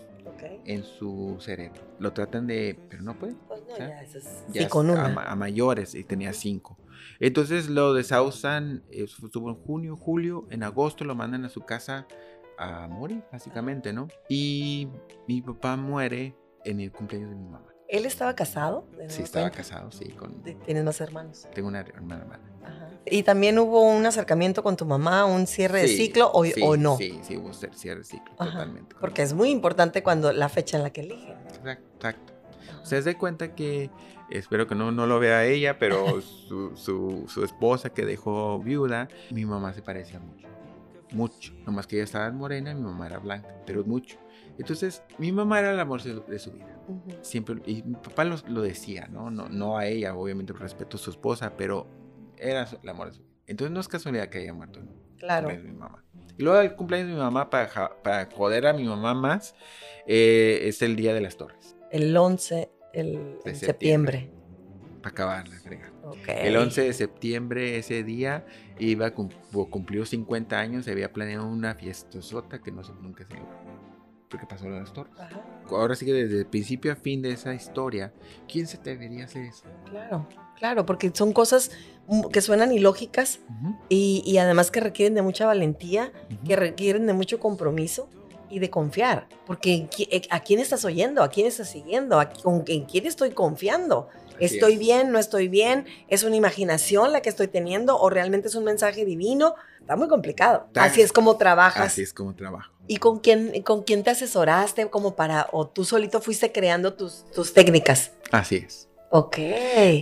en su cerebro. Lo tratan de, pero no puede. Pues no, ya, eso es, con a, a, mayores y tenía cinco. Entonces lo desahusan, estuvo en junio, julio, en agosto lo mandan a su casa a morir, básicamente, ¿no? Y mi papá muere en el cumpleaños de mi mamá. ¿Él estaba casado? Sí, estaba casado, sí. Con... ¿Tienes más hermanos? Tengo una hermana hermana. Ajá. ¿Y también hubo un acercamiento con tu mamá, un cierre de ciclo o, o, no? Sí, sí, hubo cierre de ciclo, totalmente. Porque es muy importante cuando la fecha en la que eligen. Exacto, exacto. Se da cuenta que espero que no, no lo vea ella, pero su, su, su, esposa que dejó viuda, mi mamá se parecía mucho. Mucho. Nomás que ella estaba morena y mi mamá era blanca, pero mucho. Entonces, mi mamá era el amor de su vida. Siempre, y mi papá lo, lo decía, ¿no? ¿no? No a ella, obviamente, por respeto a su esposa, pero era el amor de su vida. Entonces, no es casualidad que haya muerto. Claro. Mi mamá. Y luego el cumpleaños de mi mamá, para, para joder a mi mamá más, eh, es el Día de las Torres. El 11 el, de septiembre. Para acabarla, frega. Okay. El 11 de septiembre, ese día, iba cumplió 50 años, se había planeado una fiestosota que no se, nunca se logró. Porque pasó lo de las torres. Ahora sí que desde el principio a fin de esa historia, ¿quién se debería hacer eso? Claro, claro, porque son cosas que suenan ilógicas y, y, además que requieren de mucha valentía, que requieren de mucho compromiso y de confiar. Porque eh, ¿a quién estás oyendo? ¿A quién estás siguiendo? ¿A ¿Con quién estoy confiando? ¿Estoy bien? ¿No estoy bien? ¿Es una imaginación la que estoy teniendo? ¿O realmente es un mensaje divino? Está muy complicado. Así es como trabajas. Así es como trabajo. ¿Y con quién, con quién te asesoraste como para, o tú solito fuiste creando tus, tus técnicas? Así es. Ok.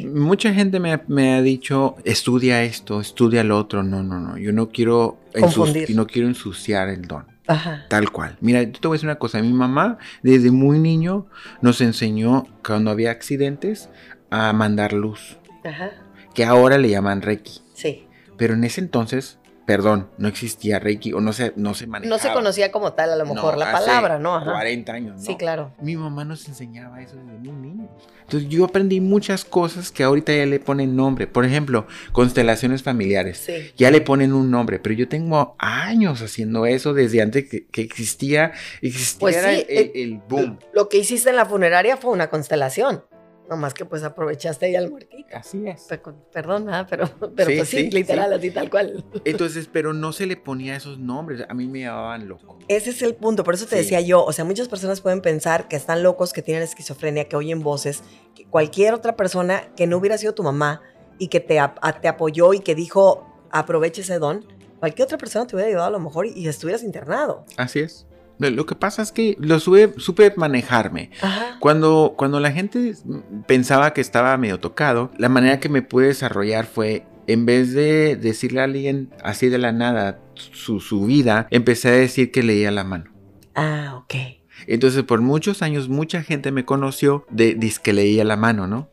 Mucha gente me, me, ha dicho, estudia esto, estudia lo otro. No, no, no. Yo no quiero, Confundir. no quiero ensuciar el don. Ajá. Tal cual. Mira, yo te voy a decir una cosa. Mi mamá, desde muy niño, nos enseñó cuando había accidentes a mandar luz. Ajá. Que ahora le llaman Reiki. Sí. Pero en ese entonces perdón, no existía Reiki o no se, no se manejaba. No se conocía como tal, a lo mejor, la palabra, ¿no? Ajá. 40 años, ¿no? Sí, claro. Mi mamá nos enseñaba eso desde muy niños. Entonces yo aprendí muchas cosas que ahorita ya le ponen nombre. Por ejemplo, constelaciones familiares. Sí. Ya le ponen un nombre, pero yo tengo años haciendo eso desde antes que, que existía, existiera pues sí, el, el, boom. Lo que hiciste en la funeraria fue una constelación. No más que pues aprovechaste ahí al muertito. Así es. Perdón, pero, pero sí, pues sí, literal, así tal cual. Entonces, pero no se le ponía esos nombres. A mí me llamaban loco. Ese es el punto. Por eso te decía yo. O sea, muchas personas pueden pensar que están locos, que tienen esquizofrenia, que oyen voces. Que cualquier otra persona que no hubiera sido tu mamá y que te, a, te apoyó y que dijo aproveche ese don, cualquier otra persona te hubiera ayudado a lo mejor y, y estuvieras internado. Así es. Lo que pasa es que lo supe, supe manejarme. Ajá. Cuando, cuando la gente pensaba que estaba medio tocado, la manera que me pude desarrollar fue, en vez de decirle a alguien así de la nada su, su vida, empecé a decir que leía la mano. Ah, ok. Entonces, por muchos años, mucha gente me conoció de que leía la mano, ¿no?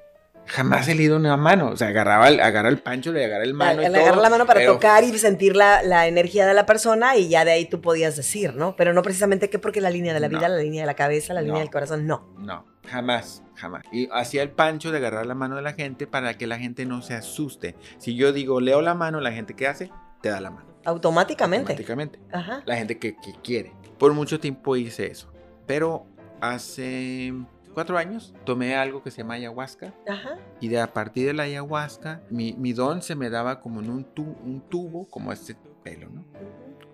Jamás he leído una mano. O sea, agarraba el, agarra el pancho, le agarra el mano. Le agarra la mano para pero... tocar y sentir la, la, energía de la persona y ya de ahí tú podías decir, ¿no? Pero no precisamente que porque la línea de la vida, no. la línea de la cabeza, la no. línea del corazón, no. No, jamás, jamás. Y hacía el pancho de agarrar la mano de la gente para que la gente no se asuste. Si yo digo, leo la mano, la gente ¿qué hace? Te da la mano. Automáticamente. Automáticamente. Ajá. La gente que, que quiere. Por mucho tiempo hice eso. Pero hace cuatro años tomé algo que se llama ayahuasca. Ajá. Y de a partir de la ayahuasca, mi, mi don se me daba como en un, tu, un tubo, como este pelo, ¿no?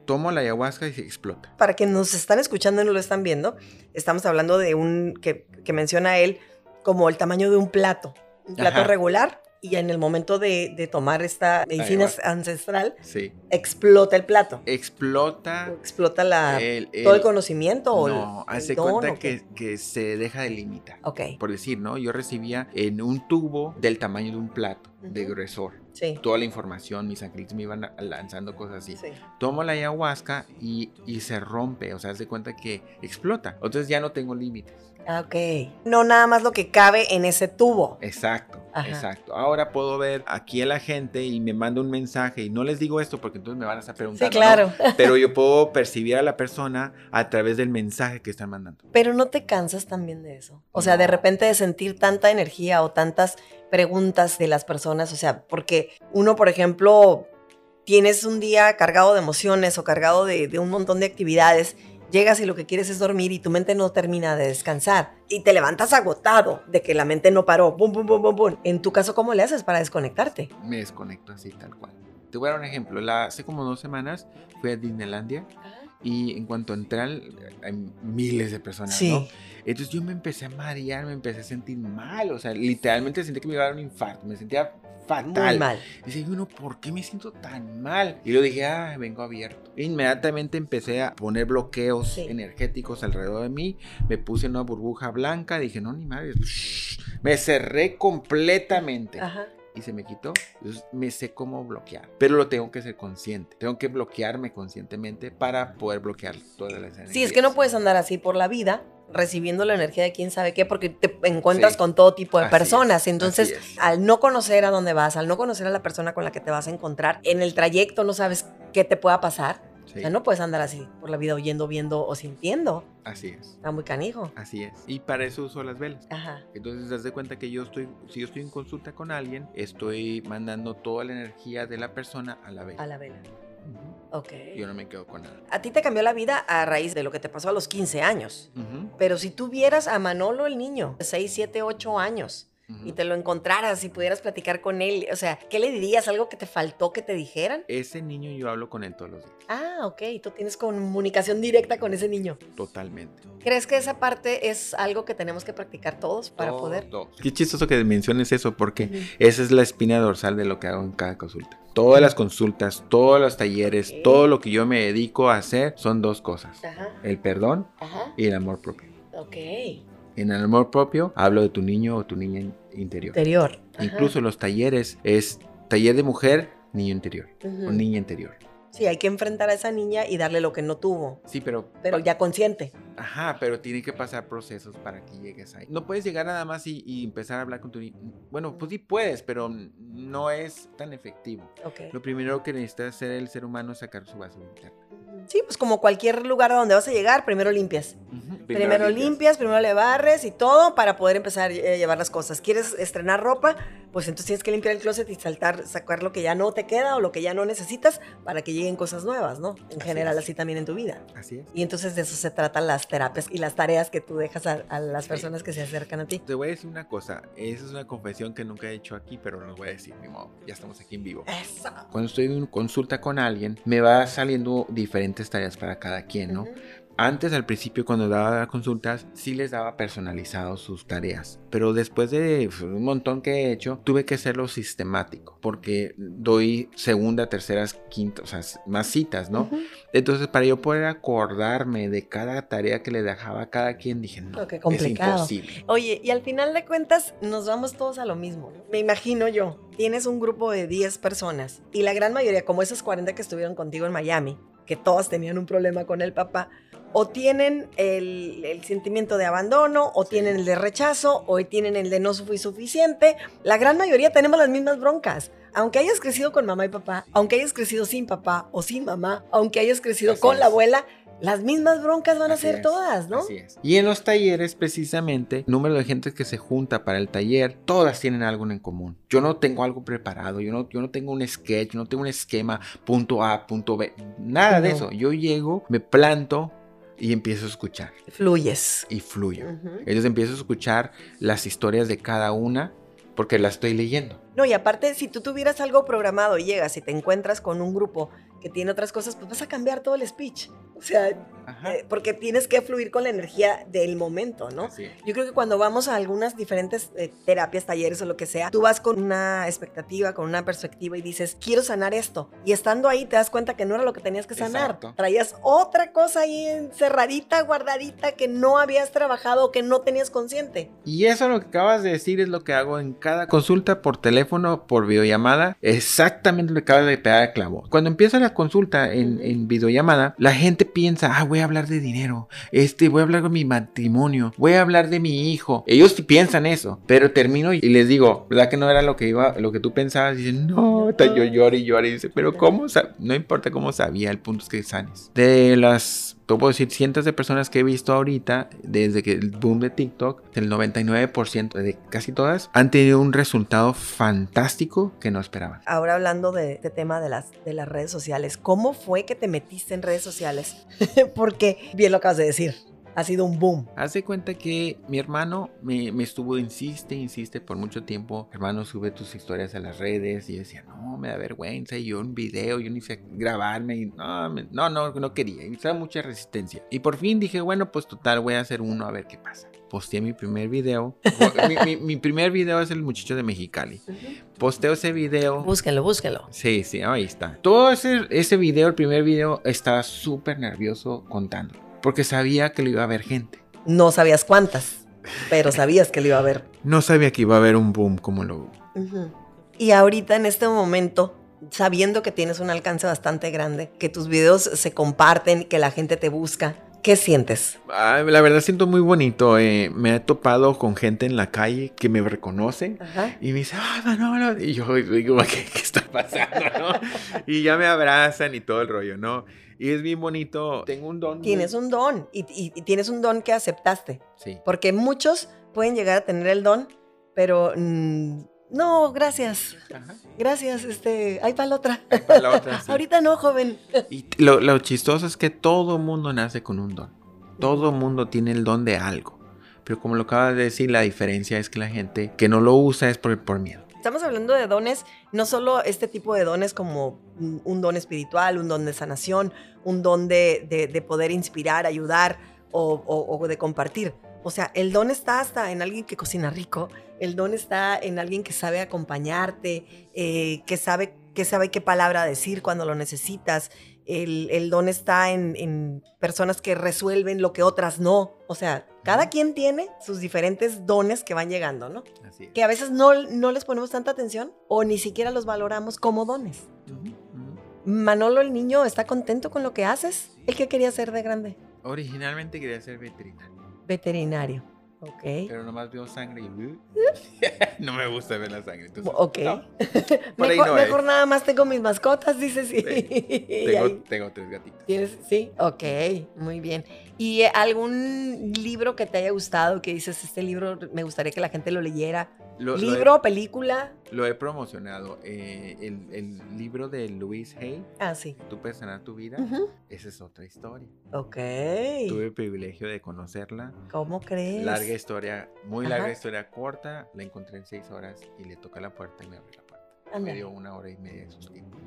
Tomo la ayahuasca y se explota. Para quienes nos están escuchando y no lo están viendo, estamos hablando de un que, que menciona él como el tamaño de un plato. Un plato Ajá. regular y en el momento de, de tomar esta medicina ancestral, Sí. explota el plato. Explota. Explota la, El- todo el conocimiento o el- No, el hace don, cuenta ¿o que, que se deja de limitar. Ok, Por decir, ¿no? Yo recibía en un tubo del tamaño de un plato, de gruesor. sí. Toda la información, mis angelitos me iban lanzando cosas así. sí. Tomo la ayahuasca y, y se rompe, o sea, haz de cuenta que explota. Entonces ya no tengo límites. Ah, Ok. No nada más lo que cabe en ese tubo. Exacto, Ajá. exacto. Ahora puedo ver aquí a la gente y me manda un mensaje y no les digo esto porque entonces me van a estar preguntando. Sí, claro. ¿no? Pero yo puedo percibir a la persona a través del mensaje que están mandando. Pero no te cansas también de eso. O sea, de repente de sentir tanta energía o tantas preguntas de las personas. O sea, porque uno, por ejemplo, tienes un día cargado de emociones o cargado de, de un montón de actividades. Llegas y lo que quieres es dormir y tu mente no termina de descansar. Y te levantas agotado de que la mente no paró. Bum, bum, bum, bum, bum. En tu caso, ¿cómo le haces para desconectarte? Me desconecto así, tal cual. Te voy a dar un ejemplo. La, hace como dos semanas fui a Disneylandia y en cuanto entré hay miles de personas, Sí. ¿no? Entonces yo me empecé a marear, me empecé a sentir mal, o sea, literalmente sentí que me iba a dar un infarto, me sentía fatal. Muy mal. Dice uno, ¿por qué me siento tan mal? Y yo dije, ah, vengo abierto. E inmediatamente empecé a poner bloqueos Sí. energéticos alrededor de mí, me puse una burbuja blanca, dije, no, ni madre, me cerré completamente. Ajá. y se me quitó. Entonces me sé cómo bloquear, pero lo tengo que ser consciente. Tengo que bloquearme conscientemente para poder bloquear todas las energías. Sí, es que no puedes andar así por la vida recibiendo la energía de quién sabe qué, porque te encuentras con todo tipo de personas. Entonces, al no conocer a dónde vas, al no conocer a la persona con la que te vas a encontrar, en el trayecto no sabes qué te pueda pasar. O sea, no puedes andar así por la vida oyendo, viendo o sintiendo. Así es. Está muy canijo. Así es. Y para eso uso las velas. Ajá. Entonces, haz de cuenta que yo estoy, si yo estoy en consulta con alguien, estoy mandando toda la energía de la persona a la vela. A la vela. Ok. Yo no me quedo con nada. A ti te cambió la vida a raíz de lo que te pasó a los 15 años. Pero si tuvieras a Manolo el niño, 6, 7, 8 años, y te lo encontraras y pudieras platicar con él, o sea, ¿qué le dirías? ¿Algo que te faltó que te dijeran? Ese niño yo hablo con él todos los días. Ah, ok. Tú tienes comunicación directa con ese niño. Totalmente. ¿Crees que esa parte es algo que tenemos que practicar todos para poder? Qué chistoso que menciones eso, porque esa es la espina dorsal de lo que hago en cada consulta. Todas las consultas, todos los talleres, todo lo que yo me dedico a hacer son dos cosas. El perdón y el amor propio. Ok. En el amor propio hablo de tu niño o tu niña interior. Interior. Incluso los talleres es taller de mujer, niño interior o niña interior. Sí, hay que enfrentar a esa niña y darle lo que no tuvo. Sí, pero... Pero ya consciente. Ajá, pero tiene que pasar procesos para que llegues ahí. No puedes llegar nada más y, empezar a hablar con tu niño. Bueno, pues sí puedes, pero no es tan efectivo. Okay. Lo primero que necesita hacer el ser humano es sacar su base interna. Sí, pues como cualquier lugar a donde vas a llegar, primero limpias. Primero, limpias. primero le barres y todo para poder empezar a llevar las cosas. ¿Quieres estrenar ropa? Pues entonces tienes que limpiar el closet y saltar, sacar lo que ya no te queda o lo que ya no necesitas para que lleguen cosas nuevas, ¿no? En general, así también en tu vida. Así es. Y entonces de eso se tratan las terapias y las tareas que tú dejas a, las personas que se acercan a ti. Te voy a decir una cosa, esa es una confesión que nunca he hecho aquí, pero lo voy a decir, mi modo. Ya estamos aquí en vivo. Eso. Cuando estoy en consulta con alguien, me va saliendo diferentes tareas para cada quien, ¿no? Antes, al principio, cuando daba consultas, sí les daba personalizados sus tareas. Pero después de un montón que he hecho, tuve que hacerlo sistemático. Porque doy segunda, terceras, quintas, o sea, más citas, ¿no? Entonces, para yo poder acordarme de cada tarea que le dejaba a cada quien, dije, no, es imposible. Oye, y al final de cuentas, nos vamos todos a lo mismo. Me imagino yo, tienes un grupo de 10 personas y la gran mayoría, como esas 40 que estuvieron contigo en Miami, que todas tenían un problema con el papá, o tienen el, sentimiento de abandono, o tienen el de rechazo, o tienen el de no fui suficiente. La gran mayoría tenemos las mismas broncas. Aunque hayas crecido con mamá y papá, aunque hayas crecido sin papá o sin mamá, aunque hayas crecido con la abuela, las mismas broncas van a ser todas, ¿no? Así es. Y en los talleres, precisamente, el número de gente que se junta para el taller, todas tienen algo en común. Yo no tengo algo preparado, yo no, yo no tengo un sketch, no tengo un esquema, punto A, punto B, nada de eso. Yo llego, me planto, y empiezo a escuchar. Fluyes. Y fluyo. Entonces empiezo a escuchar las historias de cada una porque las estoy leyendo. No, y aparte, si tú tuvieras algo programado y llegas y te encuentras con un grupo que tiene otras cosas, pues vas a cambiar todo el speech. O sea, eh, porque tienes que fluir con la energía del momento, ¿no? Yo creo que cuando vamos a algunas diferentes eh, terapias, talleres o lo que sea, tú vas con una expectativa, con una perspectiva y dices, quiero sanar esto. Y estando ahí te das cuenta que no era lo que tenías que sanar. Traías otra cosa ahí encerradita, guardadita, que no habías trabajado o que no tenías consciente. Y eso lo que acabas de decir es lo que hago en cada consulta por teléfono, por videollamada. Exactamente lo que acabas de pegar el clavo. Cuando empieza la consulta en, en videollamada, la gente piensa, ah, voy a hablar de dinero, este, voy a hablar de mi matrimonio, voy a hablar de mi hijo. Ellos piensan eso, pero termino y les digo, ¿verdad que no era lo que iba, lo que tú pensabas? Y dicen, no, yo lloro y lloro y dice, pero ¿cómo? No importa cómo sabía, el punto es que sanes. De las te puedo decir cientos de personas que he visto ahorita, desde que el boom de TikTok, el 99% de casi todas han tenido un resultado fantástico que no esperaban. Ahora hablando de este tema de las, de las redes sociales, ¿cómo fue que te metiste en redes sociales? Porque bien lo acabas de decir, ha sido un boom. Hace cuenta que mi hermano me, me, estuvo, insiste, insiste por mucho tiempo. Hermano, sube tus historias a las redes. Y yo decía, no, me da vergüenza. Y yo un video, yo ni sé grabarme. Y no, no, no, no quería. Y estaba mucha resistencia. Y por fin dije, bueno, pues total, voy a hacer uno a ver qué pasa posteé mi primer video. mi, primer video es el muchacho de Mexicali. Posteo ese video. Búsquenlo, búsquenlo. Sí, sí, ahí está. Todo ese, ese video, el primer video, estaba súper nervioso contando porque sabía que lo iba a ver gente. No sabías cuántas, pero sabías que lo iba a ver. No sabía que iba a haber un boom como lo Y ahorita en este momento, sabiendo que tienes un alcance bastante grande, que tus videos se comparten, que la gente te busca, ¿Qué sientes? la verdad siento muy bonito. Eh, me he topado con gente en la calle que me reconoce y me dice, ¡ay, Manolo! Y yo digo, ¿qué, qué está pasando? y ya me abrazan y todo el rollo, ¿no? Y es bien bonito. Tengo un don. Tienes un don y, tienes un don que aceptaste. Sí. Porque muchos pueden llegar a tener el don, pero mm, no, gracias. Gracias, este, ahí para la otra. la otra Ahorita no, joven. Y lo, chistoso es que todo mundo nace con un don. Todo mundo tiene el don de algo. Pero como lo acabas de decir, la diferencia es que la gente que no lo usa es por, por miedo. Estamos hablando de dones, no solo este tipo de dones como un don espiritual, un don de sanación, un don de, poder inspirar, ayudar o, o de compartir. O sea, el don está hasta en alguien que cocina rico, el don está en alguien que sabe acompañarte, eh, que, sabe, que sabe qué palabra decir cuando lo necesitas. El, don está en, personas que resuelven lo que otras no. O sea, cada quien tiene sus diferentes dones que van llegando, ¿no? Así Que a veces no, no les ponemos tanta atención o ni siquiera los valoramos como dones. Manolo el niño está contento con lo que haces. ¿El que quería ser de grande? Originalmente quería ser veterinario. Veterinario. Ok. Pero nomás veo sangre y... no me gusta ver la sangre. ok. mejor, nada más tengo mis mascotas, dices. Sí. Tengo, tres gatitos. Sí, ok, muy bien. ¿Y algún libro que te haya gustado, que dices, este libro me gustaría que la gente lo leyera? ¿Libro, película? Lo he promocionado. Eh, el, libro de Louise Hay. Ah, sí. Tú puedes sanar tu vida. Esa es otra historia. Ok. Tuve el privilegio de conocerla. ¿Cómo crees? Larga historia, muy larga historia corta. La encontré en seis horas y le toqué la puerta y me abrió la puerta. Me dio una hora y media de sus tiempos.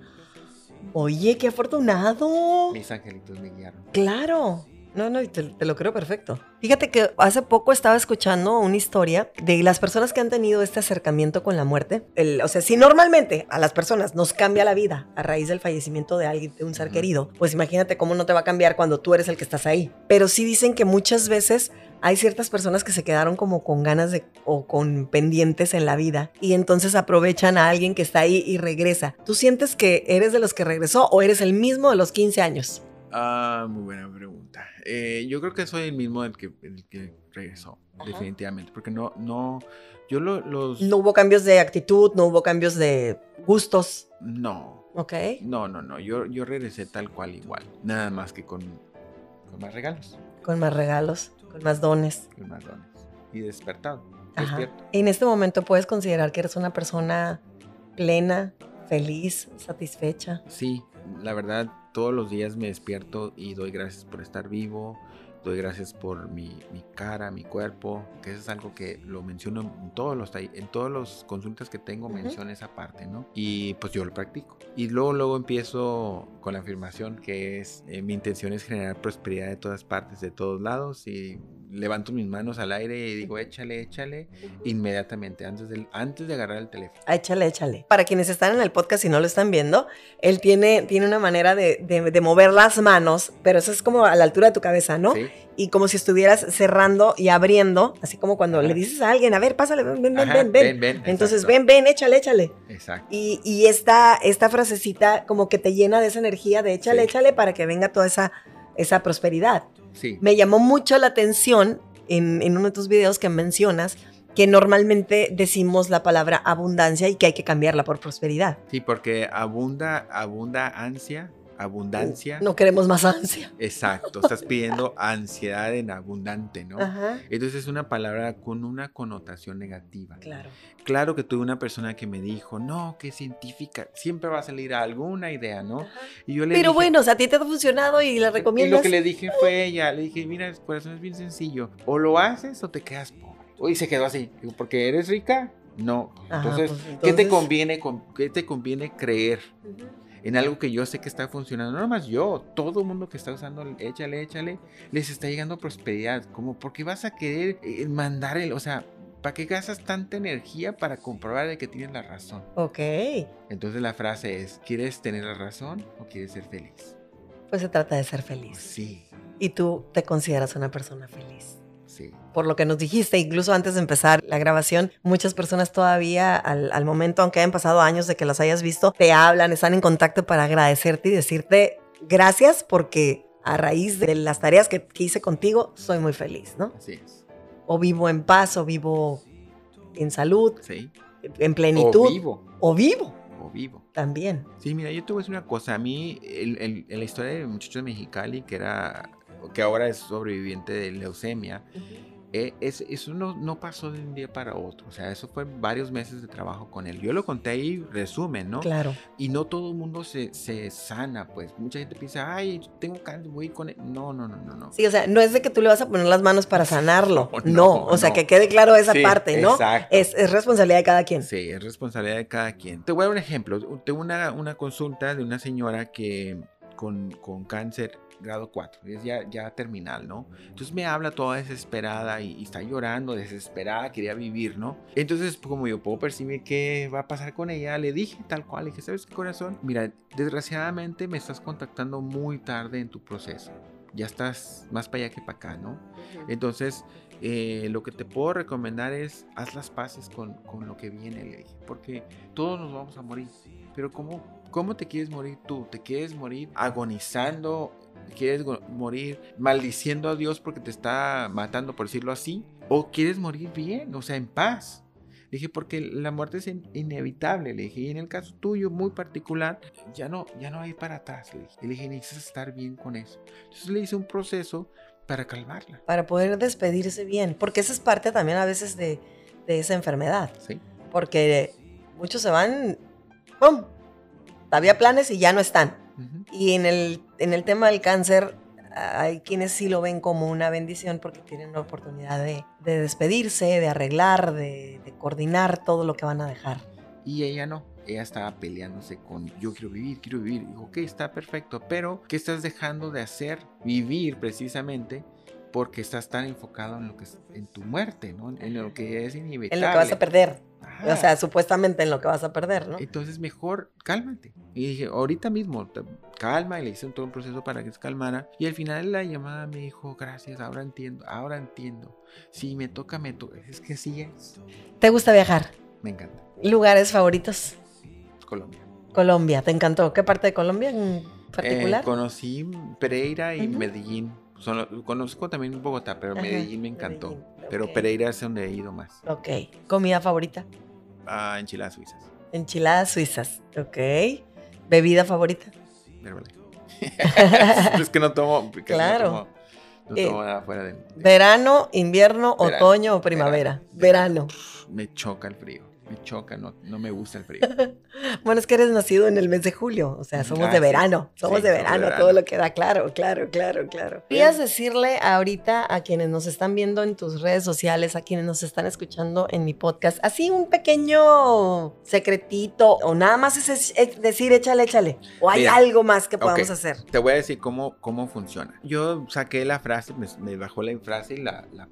Oye, qué afortunado. Mis angelitos me guiaron. Claro. No, no, te, te, lo creo perfecto. Fíjate que hace poco estaba escuchando una historia de las personas que han tenido este acercamiento con la muerte. El, o sea, si normalmente a las personas nos cambia la vida a raíz del fallecimiento de alguien, de un ser querido, pues imagínate cómo no te va a cambiar cuando tú eres el que estás ahí. Pero sí dicen que muchas veces hay ciertas personas que se quedaron como con ganas de o con pendientes en la vida y entonces aprovechan a alguien que está ahí y regresa. ¿Tú sientes que eres de los que regresó o eres el mismo de los 15 años? Ah, muy buena pregunta. Eh, yo creo que soy el mismo del que, el que regresó, definitivamente, porque no, no, yo los... No hubo cambios de actitud, no hubo cambios de gustos. No. Ok. No, no, no, yo, yo regresé tal cual igual, nada más que con, con más regalos. Con más regalos, con más dones. Con más dones. Y despertado. En este momento puedes considerar que eres una persona plena, feliz, satisfecha. Sí, la verdad todos los días me despierto y doy gracias por estar vivo, doy gracias por mi, cara, mi cuerpo, que eso es algo que lo menciono en todos los, en todos los consultas que tengo, menciono esa parte, ¿no? Y pues yo lo practico. Y luego, luego empiezo con la afirmación que es, eh, mi intención es generar prosperidad de todas partes, de todos lados, y levanto mis manos al aire y digo, échale, échale, inmediatamente, antes de, antes de agarrar el teléfono. Échale, échale. Para quienes están en el podcast y no lo están viendo, él tiene, tiene una manera de, de, mover las manos, pero eso es como a la altura de tu cabeza, ¿no? Sí. Y como si estuvieras cerrando y abriendo, así como cuando le dices a alguien, a ver, pásale, ven, ven, ven, ven, ven. Entonces, ven, ven, échale, échale. Exacto. Y, y esta, esta frasecita como que te llena de esa energía de échale, échale para que venga toda esa, esa prosperidad. Me llamó mucho la atención en, uno de tus videos que mencionas que normalmente decimos la palabra abundancia y que hay que cambiarla por prosperidad. Sí, porque abunda, abunda ansia, abundancia. No queremos más ansia. Exacto, estás pidiendo ansiedad en abundante, ¿no? Entonces es una palabra con una connotación negativa. Claro. Claro que tuve una persona que me dijo, no, que científica, siempre va a salir alguna idea, ¿no? Y yo le Pero bueno, o sea, a ti te ha funcionado y la recomiendas. Y lo que le dije fue ella, le dije, mira, el corazón es bien sencillo, o lo haces o te quedas pobre. Y se quedó así, porque eres rica, no. Entonces, ¿qué te conviene, qué te conviene creer? En algo que yo sé que está funcionando. No más yo, todo el mundo que está usando échale, échale, les está llegando prosperidad. Como, porque vas a querer eh, mandar el, o sea, ¿para qué gastas tanta energía para comprobar de que tienes la razón? Ok. Entonces la frase es, ¿quieres tener la razón o quieres ser feliz? Pues se trata de ser feliz. Sí. ¿Y tú te consideras una persona feliz? Sí. Por lo que nos dijiste, incluso antes de empezar la grabación, muchas personas todavía al, al momento, aunque hayan pasado años de que las hayas visto, te hablan, están en contacto para agradecerte y decirte gracias porque a raíz de las tareas que, que hice contigo, soy muy feliz, ¿no? Así es. O vivo en paz, o vivo en salud, Sí. en plenitud. O vivo. O vivo O vivo. también. Sí, mira, yo te voy a decir una cosa. A mí, el, el- la historia del muchacho de Mexicali, que era, que ahora es sobreviviente de leucemia, eh, es- eso no, no pasó de un día para otro. O sea, eso fue varios meses de trabajo con él. Yo lo conté ahí, resumen, ¿no? Claro. Y no todo el mundo se, se sana, pues. Mucha gente piensa, ay, tengo cáncer, voy con él. No, no, no, no, no. Sí, o sea, no es de que tú le vas a poner las manos para sanarlo. No, No, no, o sea, que quede claro esa Sí, parte, ¿no? exacto. Es, es responsabilidad de cada quien. Sí, es responsabilidad de cada quien. Te voy a dar un ejemplo. Tengo una, una consulta de una señora que con, con cáncer grado 4, es ya, ya terminal, ¿no? Entonces me habla toda desesperada y, y está llorando, desesperada, quería vivir, ¿no? Entonces, pues, como yo puedo percibir qué va a pasar con ella, le dije tal cual, le dije, ¿sabes qué corazón? Mira, desgraciadamente me estás contactando muy tarde en tu proceso. Ya estás más para allá que para acá, ¿no? Entonces, eh, lo que te puedo recomendar es haz las paces con, con lo que viene, le dije, porque todos nos vamos a morir. Pero ¿cómo, ¿cómo te quieres morir tú? ¿Te quieres morir agonizando? ¿Te quieres morir maldiciendo a Dios porque te está matando, por decirlo así? ¿O quieres morir bien, o sea, en paz? Le dije, porque la muerte es in- inevitable, le dije, y en el caso tuyo muy particular, ya no, ya no hay para atrás, le dije. Le dije, necesitas estar bien con eso. Entonces le hice un proceso para calmarla. Para poder despedirse bien. Porque esa es parte también a veces de, de esa enfermedad. ¿sí? Porque muchos se van, ¡pum! Había planes y ya no están. Ujú. Y en el, en el tema del cáncer, hay quienes sí lo ven como una bendición porque tienen la oportunidad de, de despedirse, de arreglar, de, de coordinar todo lo que van a dejar. Y ella no. Ella estaba peleándose con yo quiero vivir, quiero vivir. Dijo, ok, está perfecto, pero ¿qué estás dejando de hacer? Vivir precisamente porque estás tan enfocado en lo que es en tu muerte, ¿no? En lo que es inevitable. En lo que vas a perder. Ajá. O sea, supuestamente en lo que vas a perder, ¿no? Entonces mejor cálmate. Y dije, ahorita mismo, te- calma, y le hice todo un proceso para que se calmara. Y al final de la llamada me dijo, gracias, ahora entiendo, ahora entiendo. Si me toca, me toca. Es que sí es. ¿Te gusta viajar? Me encanta. ¿Lugares favoritos? Colombia. Colombia, ¿te encantó? ¿Qué parte de Colombia en Eh, particular? conocí Pereira y. Medellín. Son conozco también Bogotá, pero Ajá, Medellín me encantó. Medellín, Pero ok. Pereira es donde he ido más. Ok. ¿Comida favorita? Ah, enchiladas suizas. Enchiladas suizas. Ok. ¿Bebida favorita? Es que no tomo. Claro. No tomo, no Eh, tomo nada fuera de. de- ¿Verano, invierno, Verano, otoño o primavera? Verano. Me choca el frío. Me choca, no, no me gusta el frío. Bueno, es que eres nacido en el mes de julio, o sea, somos Ah, de verano, somos Sí, de somos de verano, verano. todo lo que da, claro, claro, claro, claro. ¿Querías decirle ahorita a quienes nos están viendo en tus redes sociales, a quienes nos están escuchando en mi podcast, así un pequeño secretito o nada más es, decir, échale, échale, o hay Mira, algo más que podamos hacer? Te voy a decir cómo, cómo funciona. Yo saqué la frase, me, me bajó la frase y la, la,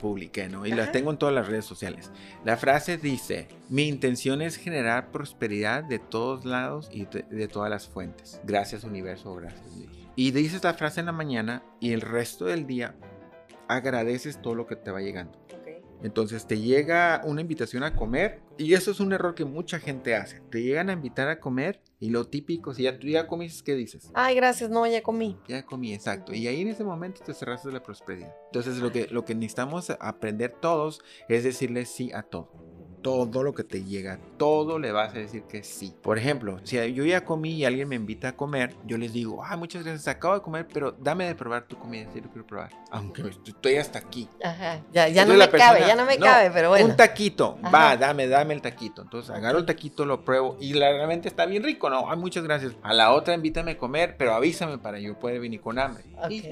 publiqué, ¿no? Y la tengo en todas las redes sociales. La frase dice, mi intención es generar prosperidad de todos lados y de, de todas las fuentes. Gracias universo, gracias Dios. Y dices la frase en la mañana y el resto del día agradeces todo lo que te va llegando. Entonces te llega una invitación a comer y eso es un error que mucha gente hace. Te llegan a invitar a comer y lo típico, si ya tú ya comiste, ¿qué dices? Ay, gracias, no, ya comí. Ya comí, exacto. Y ahí en ese momento te cerraste la prosperidad. Entonces lo que, lo que necesitamos aprender todos es decirle sí a todo. Todo lo que te llega, todo le vas a decir que sí. Por ejemplo, si yo ya comí y alguien me invita a comer, yo les digo, ah, muchas gracias, acabo de comer, pero dame de probar tu comida, si lo quiero probar. Aunque estoy hasta aquí. Ajá, ya, ya no me persona- cabe, ya no me no, cabe, pero bueno. Un taquito, Ajá. va, dame, dame el taquito. Entonces agarro el taquito, lo pruebo y la, realmente está bien rico, ¿no? Ay, muchas gracias. A la otra invítame a comer, pero avísame para yo poder venir con hambre. Y Ok.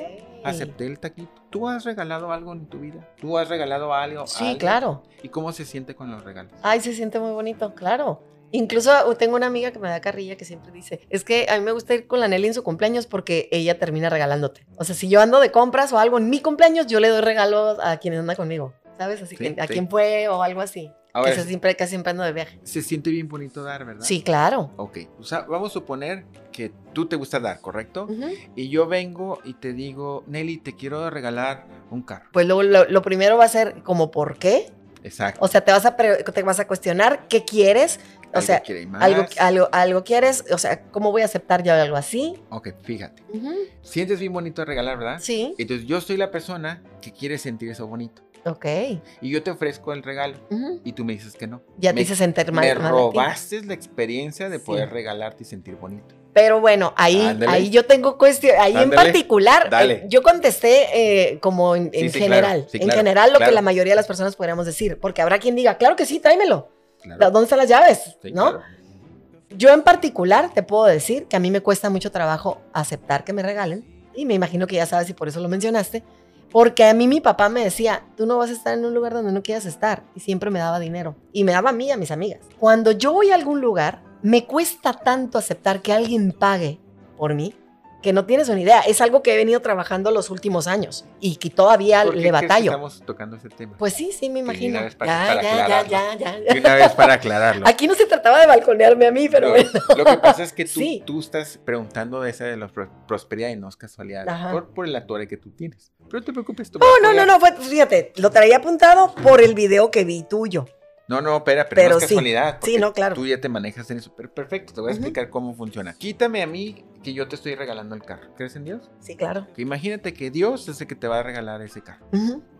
acepté el taquito. ¿Tú has regalado algo en tu vida? ¿Tú has regalado algo? a Sí, alguien? claro. ¿Y cómo se siente con los regalos? Ay, se siente muy bonito, claro. Incluso uh, tengo una amiga que me da carrilla que siempre dice, es que a mí me gusta ir con la Nelly en su cumpleaños porque ella termina regalándote. O sea, si yo ando de compras o algo en mi cumpleaños, yo le doy regalos a quien anda conmigo, ¿sabes? Así Sí, que a sí. quien fue o algo así. Ahora, que se siempre, casi siempre ando de viaje. se siente bien bonito dar, ¿verdad? Sí, claro. Ok, o sea, vamos a suponer que tú te gusta dar, ¿correcto? Y yo vengo y te digo, Nelly, te quiero regalar un carro. Pues lo, lo, primero va a ser como, ¿por qué? Exacto. O sea, te vas a, te vas a cuestionar qué quieres. O sea, algo, algo, algo quieres, o sea, ¿cómo voy a aceptar yo algo así? Ok, fíjate. Sientes bien bonito regalar, ¿verdad? Sí. Entonces yo soy la persona que quiere sentir eso bonito. Ok. Y yo te ofrezco el regalo y tú me dices que no. Ya me, te hice sentir mal. Me robaste la experiencia de poder regalarte y sentir bonito. Pero bueno, ahí, ahí yo tengo cuestión, ahí en particular, eh, yo contesté eh, como en, general, en general lo que la mayoría de las personas podríamos decir, porque habrá quien diga, claro que sí, tráemelo. ¿Dónde están las llaves? ¿No? Yo en particular te puedo decir que a mí me cuesta mucho trabajo aceptar que me regalen, y me imagino que ya sabes y por eso lo mencionaste, porque a mí mi papá me decía, tú no vas a estar en un lugar donde no quieras estar. Y siempre me daba dinero. Y me daba a mí y a mis amigas. Cuando yo voy a algún lugar, me cuesta tanto aceptar que alguien pague por mí que no tienes una idea. Es algo que he venido trabajando los últimos años y que todavía le batallo. estamos tocando ese tema? Pues sí, sí, me imagino. ya, ya, ya, ya, ya, Una vez para aclararlo. Aquí no se trataba de balconearme a mí, pero bueno. Lo que pasa es que tú, tú estás preguntando de esa de la prosperidad y no es casualidad. Por, por, el atore que tú tienes. Pero no te preocupes. Tú no, no, no, no, fíjate, lo traía apuntado por el video que vi tuyo. No, no, espera, pero, no es casualidad. Sí, no, claro. Tú ya te manejas en eso. perfecto, te voy a explicar cómo funciona. Quítame a mí que yo te estoy regalando el carro. ¿Crees en Dios? Sí, claro. imagínate que Dios es el que te va a regalar ese carro.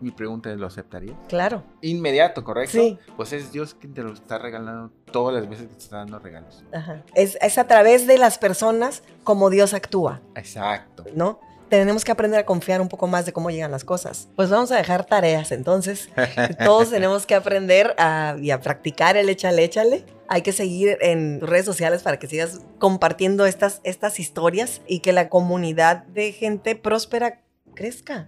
Mi pregunta es, ¿lo aceptaría? Claro. Inmediato, ¿correcto? Sí. Pues es Dios quien te lo está regalando todas las veces que te está dando regalos. Ajá. Es, es a través de las personas como Dios actúa. Exacto. ¿No? Tenemos que aprender a confiar un poco más de cómo llegan las cosas. Pues vamos a dejar tareas, entonces. Todos tenemos que aprender a, y a practicar el échale, échale. Hay que seguir en redes sociales para que sigas compartiendo estas, estas historias y que la comunidad de gente próspera crezca,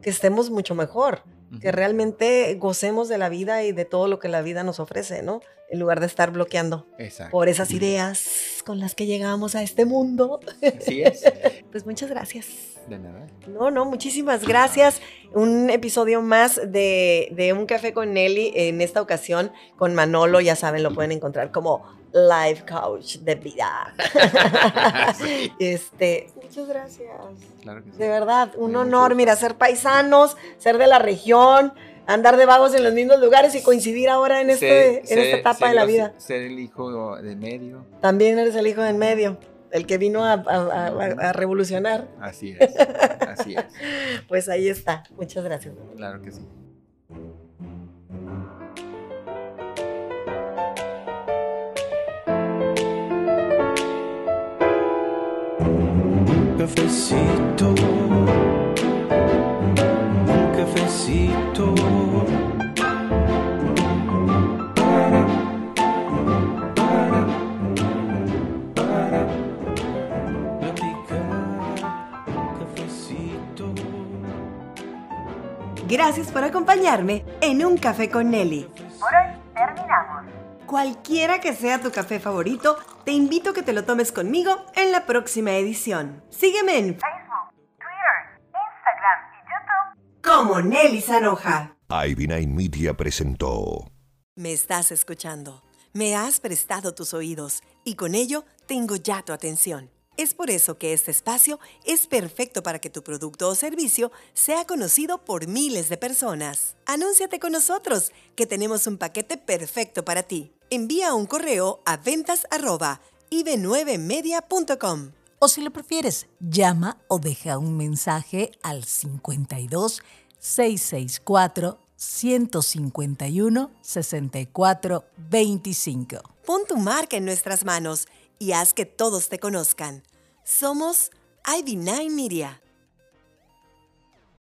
que estemos mucho mejor que realmente gocemos de la vida y de todo lo que la vida nos ofrece, ¿no? En lugar de estar bloqueando por esas ideas con las que llegamos a este mundo. Así es. pues muchas gracias. De nada. No, no, muchísimas gracias. Un episodio más de, de Un Café con Nelly, en esta ocasión con Manolo, ya saben, lo pueden encontrar como life coach de vida. Este, muchas gracias. De verdad, un honor, mira, ser paisanos, ser de la región, andar de vagos en los mismos lugares y coincidir ahora en, este, en esta etapa de la vida. Ser el hijo de medio. También eres el hijo del medio, el que vino a, a revolucionar. Así es, así es. pues ahí está. Muchas gracias. Claro que sí. cafecito, cafecito. Gracias por acompañarme en Un Café con Nelly. Por hoy terminamos. Cualquiera que sea tu café favorito, te invito a que te lo tomes conmigo en la próxima edición. Sígueme en Facebook, como Nelly Sanoja. Ivy Media presentó. Me estás escuchando, me has prestado tus oídos y con ello tengo ya tu atención. Es por eso que este espacio es perfecto para que tu producto o servicio sea conocido por miles de personas. Anúnciate con nosotros, que tenemos un paquete perfecto para ti envía un correo a ventas 9 mediacom O si lo prefieres, llama o deja un mensaje al 52 664 151 64 25. Pon tu marca en nuestras manos y haz que todos te conozcan. Somos ID9 Media.